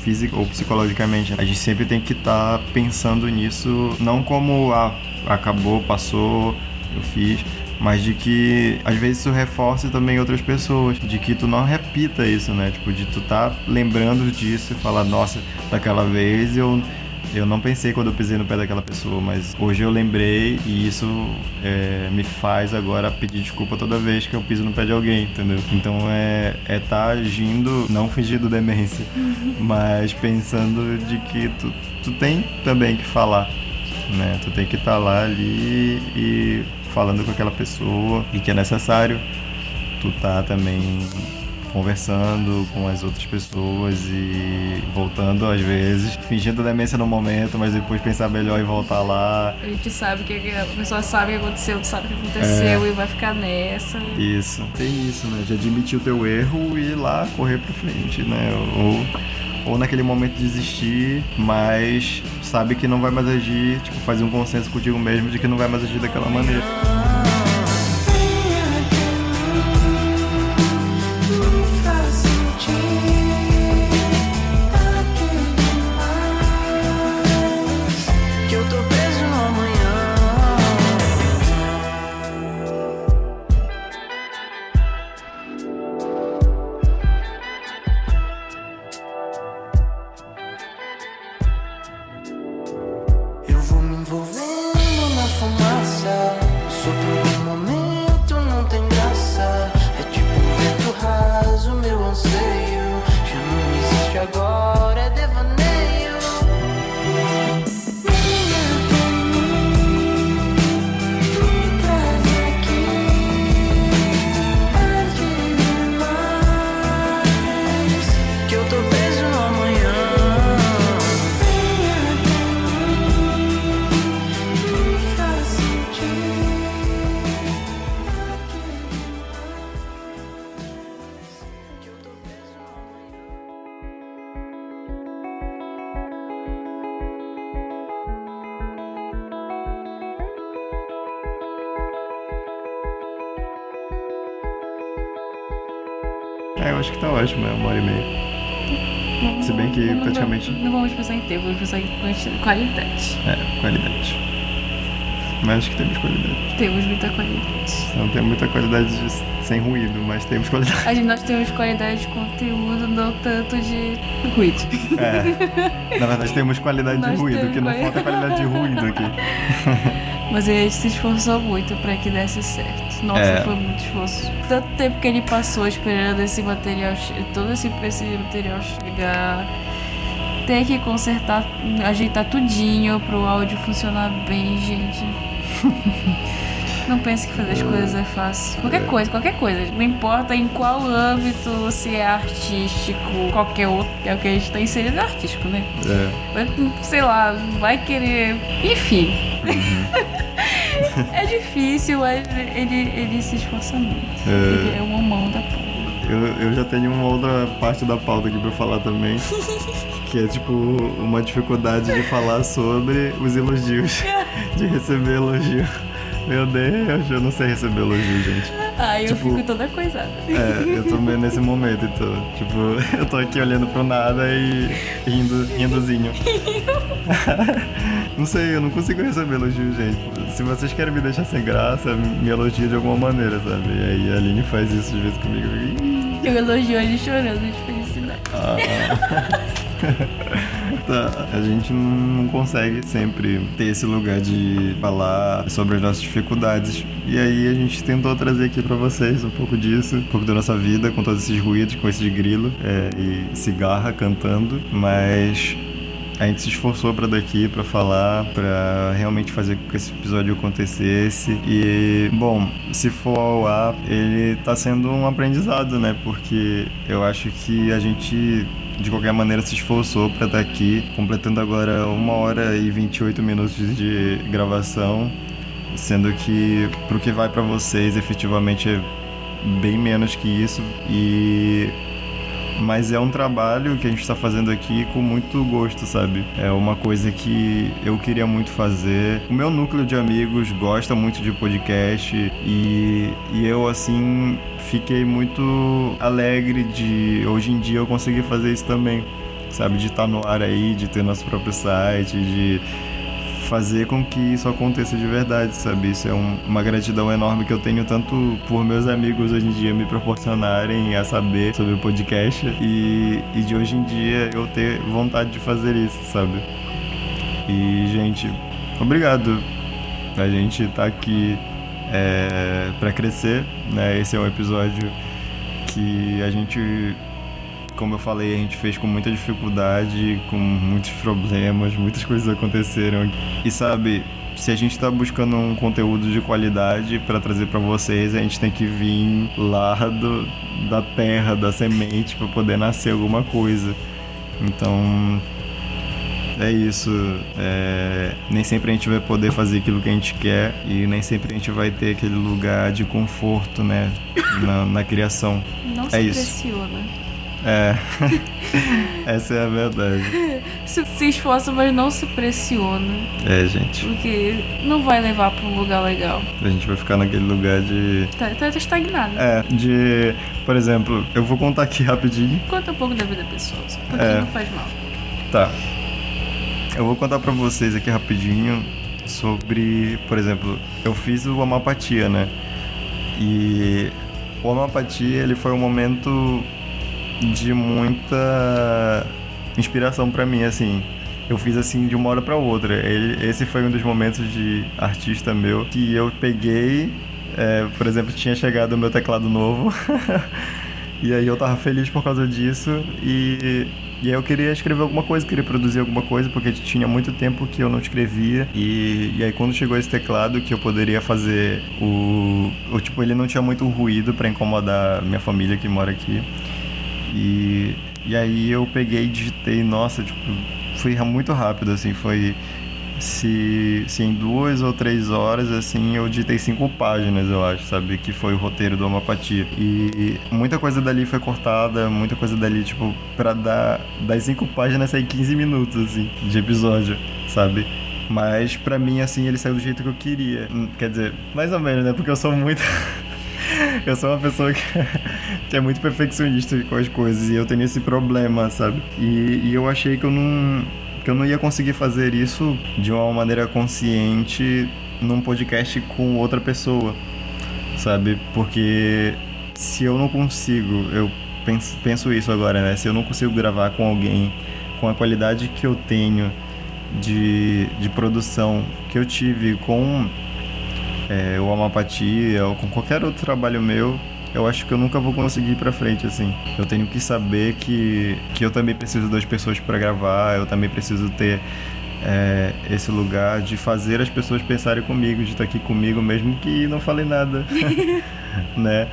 Speaker 2: física ou psicologicamente, a gente sempre tem que estar pensando nisso, não como, ah, acabou, passou, eu fiz, mas de que às vezes isso reforce também outras pessoas, de que tu não repita isso, né? Tipo, de tu tá lembrando disso e falar, nossa, daquela vez eu eu não pensei quando eu pisei no pé daquela pessoa, mas hoje eu lembrei e isso é, me faz agora pedir desculpa toda vez que eu piso no pé de alguém, entendeu? Então é é tá agindo, não fingindo demência, mas pensando de que tu, tu tem também que falar, né? Tu tem que estar lá ali e falando com aquela pessoa e que é necessário tu tá também conversando com as outras pessoas e voltando às vezes, fingindo demência no momento, mas depois pensar melhor e voltar lá.
Speaker 3: A gente sabe que a pessoa sabe o que aconteceu, tu sabe o que aconteceu
Speaker 2: É.
Speaker 3: e vai ficar nessa.
Speaker 2: Isso, tem isso, né? De admitir o teu erro e ir lá correr pra frente, né? Ou, ou naquele momento desistir, mas sabe que não vai mais agir, tipo, fazer um consenso contigo mesmo de que não vai mais agir daquela maneira.
Speaker 3: Em quanti- qualidade.
Speaker 2: É, qualidade. Mas acho que temos qualidade.
Speaker 3: Temos muita qualidade.
Speaker 2: Não tem muita qualidade de- sem ruído, mas temos qualidade.
Speaker 3: A gente, nós temos qualidade de conteúdo, não tanto de ruído.
Speaker 2: É. Na verdade, temos qualidade de
Speaker 3: Nós
Speaker 2: ruído,
Speaker 3: temos
Speaker 2: que não
Speaker 3: qualidade.
Speaker 2: falta qualidade de ruído aqui.
Speaker 3: Mas a gente se esforçou muito pra que desse certo. Nossa,
Speaker 2: É.
Speaker 3: foi muito esforço. Tanto tempo que ele passou esperando esse material, todo esse, esse material chegar. Ter que consertar, ajeitar tudinho pro áudio funcionar bem, gente. Não pense que fazer as coisas é fácil. Qualquer coisa, qualquer coisa. Não importa em qual âmbito, se é artístico, qualquer outro. É o que a gente tá inserido é artístico, né?
Speaker 2: É.
Speaker 3: Sei lá, vai querer. Enfim. é difícil, mas ele, ele se esforça muito.
Speaker 2: É.
Speaker 3: Ele é uma mão da porra.
Speaker 2: Eu, eu já tenho uma outra parte da pauta aqui pra falar também. Que é tipo uma dificuldade de falar sobre os elogios. De receber elogio. Meu Deus, eu não sei receber elogio, gente.
Speaker 3: Ai, eu
Speaker 2: Tipo,
Speaker 3: fico toda coisada.
Speaker 2: É, eu tô meio nesse momento, então. Tipo, eu tô aqui olhando pro nada e rindo, rindozinho. não sei, eu não consigo receber elogio, gente. Se vocês querem me deixar sem graça, me elogia de alguma maneira, sabe? E aí a Aline faz isso às vezes comigo. Eu
Speaker 3: elogio ele chorando de felicidade.
Speaker 2: Ah. Tá, a gente não consegue sempre ter esse lugar de falar sobre as nossas dificuldades. E aí a gente tentou trazer aqui pra vocês um pouco disso, um pouco da nossa vida, com todos esses ruídos, com esses grilos é, e cigarra cantando, mas a gente se esforçou pra daqui pra falar, pra realmente fazer com que esse episódio acontecesse. E, bom, se for ao ar, ele tá sendo um aprendizado, né? Porque eu acho que a gente de qualquer maneira se esforçou pra estar aqui, completando agora uma hora e 28 minutos de gravação, sendo que pro que vai pra vocês efetivamente é bem menos que isso. E mas é um trabalho que a gente está fazendo aqui com muito gosto, sabe? É uma coisa que eu queria muito fazer. O meu núcleo de amigos gosta muito de podcast e, e eu, assim, fiquei muito alegre de hoje em dia eu conseguir fazer isso também, sabe? De estar no ar aí, de ter nosso próprio site, de fazer com que isso aconteça de verdade, sabe? Isso é um- uma gratidão enorme que eu tenho tanto por meus amigos hoje em dia me proporcionarem a saber sobre o podcast e, e de hoje em dia eu ter vontade de fazer isso, sabe? E, gente, obrigado. A gente tá aqui é, para crescer, né? Esse é um episódio que a gente como eu falei, a gente fez com muita dificuldade, com muitos problemas, muitas coisas aconteceram. E sabe, se a gente tá buscando um conteúdo de qualidade para trazer para vocês, a gente tem que vir lá do, da terra, da semente, para poder nascer alguma coisa. Então, é isso. É, nem sempre a gente vai poder fazer aquilo que a gente quer e nem sempre a gente vai ter aquele lugar de conforto, né, na, na criação.
Speaker 3: Não
Speaker 2: é
Speaker 3: se
Speaker 2: isso.
Speaker 3: pressiona.
Speaker 2: É. Essa é a verdade.
Speaker 3: Se, se esforça, mas não se pressiona.
Speaker 2: É, gente.
Speaker 3: Porque não vai levar pra um lugar legal.
Speaker 2: A gente vai ficar naquele lugar de.
Speaker 3: Tá, tá estagnado.
Speaker 2: É, de. Por exemplo, eu vou contar aqui rapidinho.
Speaker 3: Conta um pouco da vida pessoal. só pouquinho
Speaker 2: É.
Speaker 3: não faz mal.
Speaker 2: Tá. Eu vou contar pra vocês aqui rapidinho sobre, por exemplo, eu fiz o Amapatia, né? E o Amapatia, ele foi um momento de muita inspiração pra mim, assim. Eu fiz assim de uma hora pra outra. Esse foi um dos momentos de artista meu que eu peguei, é, por exemplo, tinha chegado o meu teclado novo. E aí eu tava feliz por causa disso e, e aí eu queria escrever alguma coisa, queria produzir alguma coisa, porque tinha muito tempo que eu não escrevia. E, e aí quando chegou esse teclado que eu poderia fazer o. o tipo, ele não tinha muito ruído pra incomodar minha família que mora aqui. E, e aí eu peguei e digitei, nossa, tipo, foi muito rápido, assim, foi. Se, se em duas ou três horas, assim, eu digitei cinco páginas, eu acho, sabe? Que foi o roteiro do Homopatia. E muita coisa dali foi cortada, muita coisa dali, tipo, pra dar das cinco páginas sair 15 minutos, assim, de episódio, sabe? Mas pra mim, assim, ele saiu do jeito que eu queria. Hum, Quer dizer, mais ou menos, né? Porque eu sou muito. Eu sou uma pessoa que, que é muito perfeccionista com as coisas e eu tenho esse problema, sabe? E, e eu achei que eu não que eu não ia conseguir fazer isso de uma maneira consciente num podcast com outra pessoa, sabe? Porque se eu não consigo, eu penso, penso isso agora, né? Se eu não consigo gravar com alguém com a qualidade que eu tenho de, de produção que eu tive com é, o Amapatia ou com qualquer outro trabalho meu, eu acho que eu nunca vou conseguir ir pra frente, assim. Eu tenho que saber que, que eu também preciso das pessoas para gravar, eu também preciso ter é, esse lugar de fazer as pessoas pensarem comigo, de estar aqui comigo, mesmo que não falei nada, né?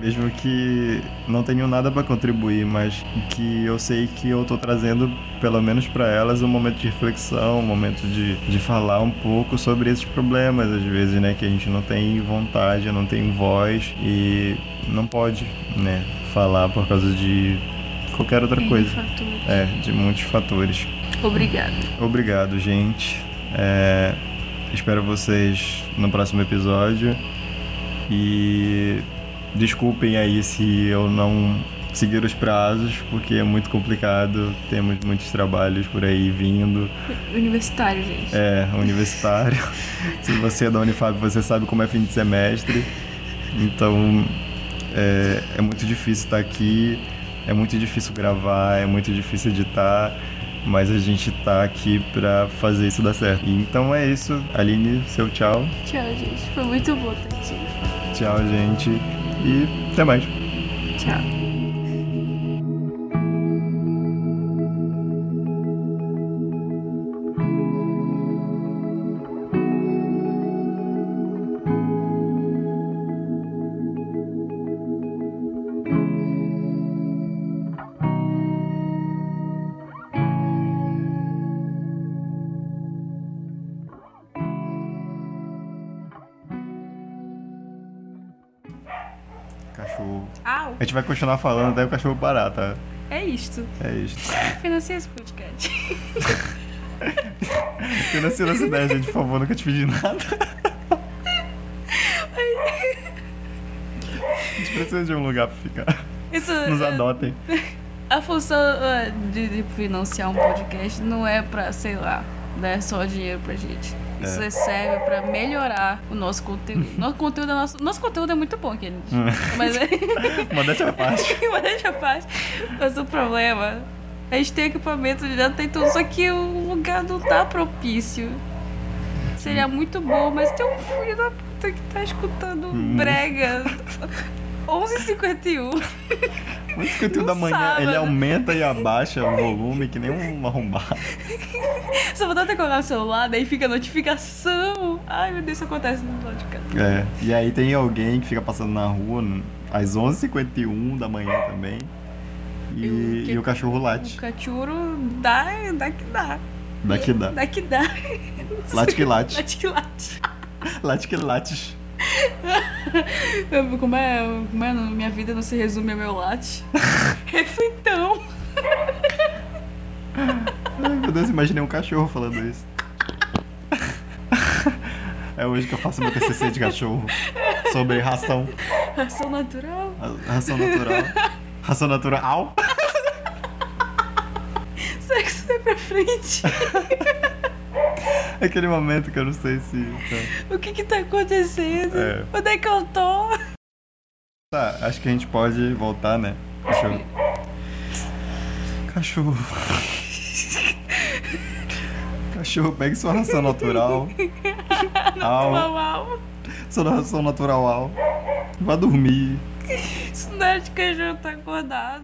Speaker 2: Mesmo que não tenham nada para contribuir, mas que eu sei que eu tô trazendo, pelo menos para elas, um momento de reflexão, um momento de, de falar um pouco sobre esses problemas, às vezes, né? Que a gente não tem vontade, não tem voz e não pode, né? Falar por causa de qualquer outra
Speaker 3: N
Speaker 2: coisa.
Speaker 3: fatores.
Speaker 2: É, de muitos fatores.
Speaker 3: Obrigada.
Speaker 2: Obrigado, gente. É, espero vocês no próximo episódio. E desculpem aí se eu não seguir os prazos, porque é muito complicado. Temos muitos trabalhos por aí vindo.
Speaker 3: Universitário, gente.
Speaker 2: É, universitário. se você é da Unifab, você sabe como é fim de semestre. Então é, é muito difícil estar aqui, é muito difícil gravar, é muito difícil editar. Mas a gente tá aqui pra fazer isso dar certo. Então é isso. Aline, seu tchau.
Speaker 3: Tchau, gente. Foi muito bom estar aqui.
Speaker 2: Tchau, gente. E até mais.
Speaker 3: Tchau.
Speaker 2: A gente vai continuar falando até o cachorro parar, tá?
Speaker 3: É isto.
Speaker 2: É isso.
Speaker 3: Financia esse podcast.
Speaker 2: Financia nossa ideia, gente, por favor, nunca te pedi nada. A gente precisa de um lugar pra ficar.
Speaker 3: Isso,
Speaker 2: Nos
Speaker 3: é,
Speaker 2: adotem.
Speaker 3: A função é, de, de financiar um podcast não é pra, sei lá, dar só dinheiro pra gente. Isso
Speaker 2: É.
Speaker 3: serve pra melhorar o nosso conteúdo. Nosso conteúdo é, nosso, nosso conteúdo é muito bom, querido. Mas é.
Speaker 2: Modéstia à parte.
Speaker 3: Mas deixa a paz. Mas o problema. A gente tem equipamento, já tem tudo, só que o lugar não tá propício. Seria muito bom, mas tem um filho da puta que tá escutando
Speaker 2: Hum.
Speaker 3: brega. 11h51.
Speaker 2: O escutinho
Speaker 3: No
Speaker 2: da manhã,
Speaker 3: sábado.
Speaker 2: ele aumenta e abaixa o volume que nem um arrombado.
Speaker 3: Só vou até colocar o celular, daí fica a notificação. Ai meu Deus, isso acontece no podcast.
Speaker 2: É. E aí tem alguém que fica passando na rua às 11h51 da manhã também. E,
Speaker 3: E o que-
Speaker 2: e o cachorro
Speaker 3: O
Speaker 2: late.
Speaker 3: cachorro dá, dá que dá.
Speaker 2: Daqui dá.
Speaker 3: Dá que dá.
Speaker 2: Late que late.
Speaker 3: Late que late.
Speaker 2: Late que late.
Speaker 3: Como é, como é, minha vida não se resume ao meu late. Reflitão.
Speaker 2: Ai, meu Deus, imaginei um cachorro falando isso. É hoje que eu faço meu TCC de cachorro. Sobre ração.
Speaker 3: Ação natural.
Speaker 2: Ração natural. Ração natural.
Speaker 3: Sexo vai pra frente.
Speaker 2: Aquele momento que eu não sei se.
Speaker 3: O que que tá acontecendo?
Speaker 2: É.
Speaker 3: Onde é que eu tô?
Speaker 2: Tá, acho que a gente pode voltar, né? Cachorro. Cachorro. Cachorro, pegue sua ração natural. Au.
Speaker 3: Mal, mal.
Speaker 2: Sua ração natural, au. Vá dormir.
Speaker 3: Isso não é de cachorro tá acordado.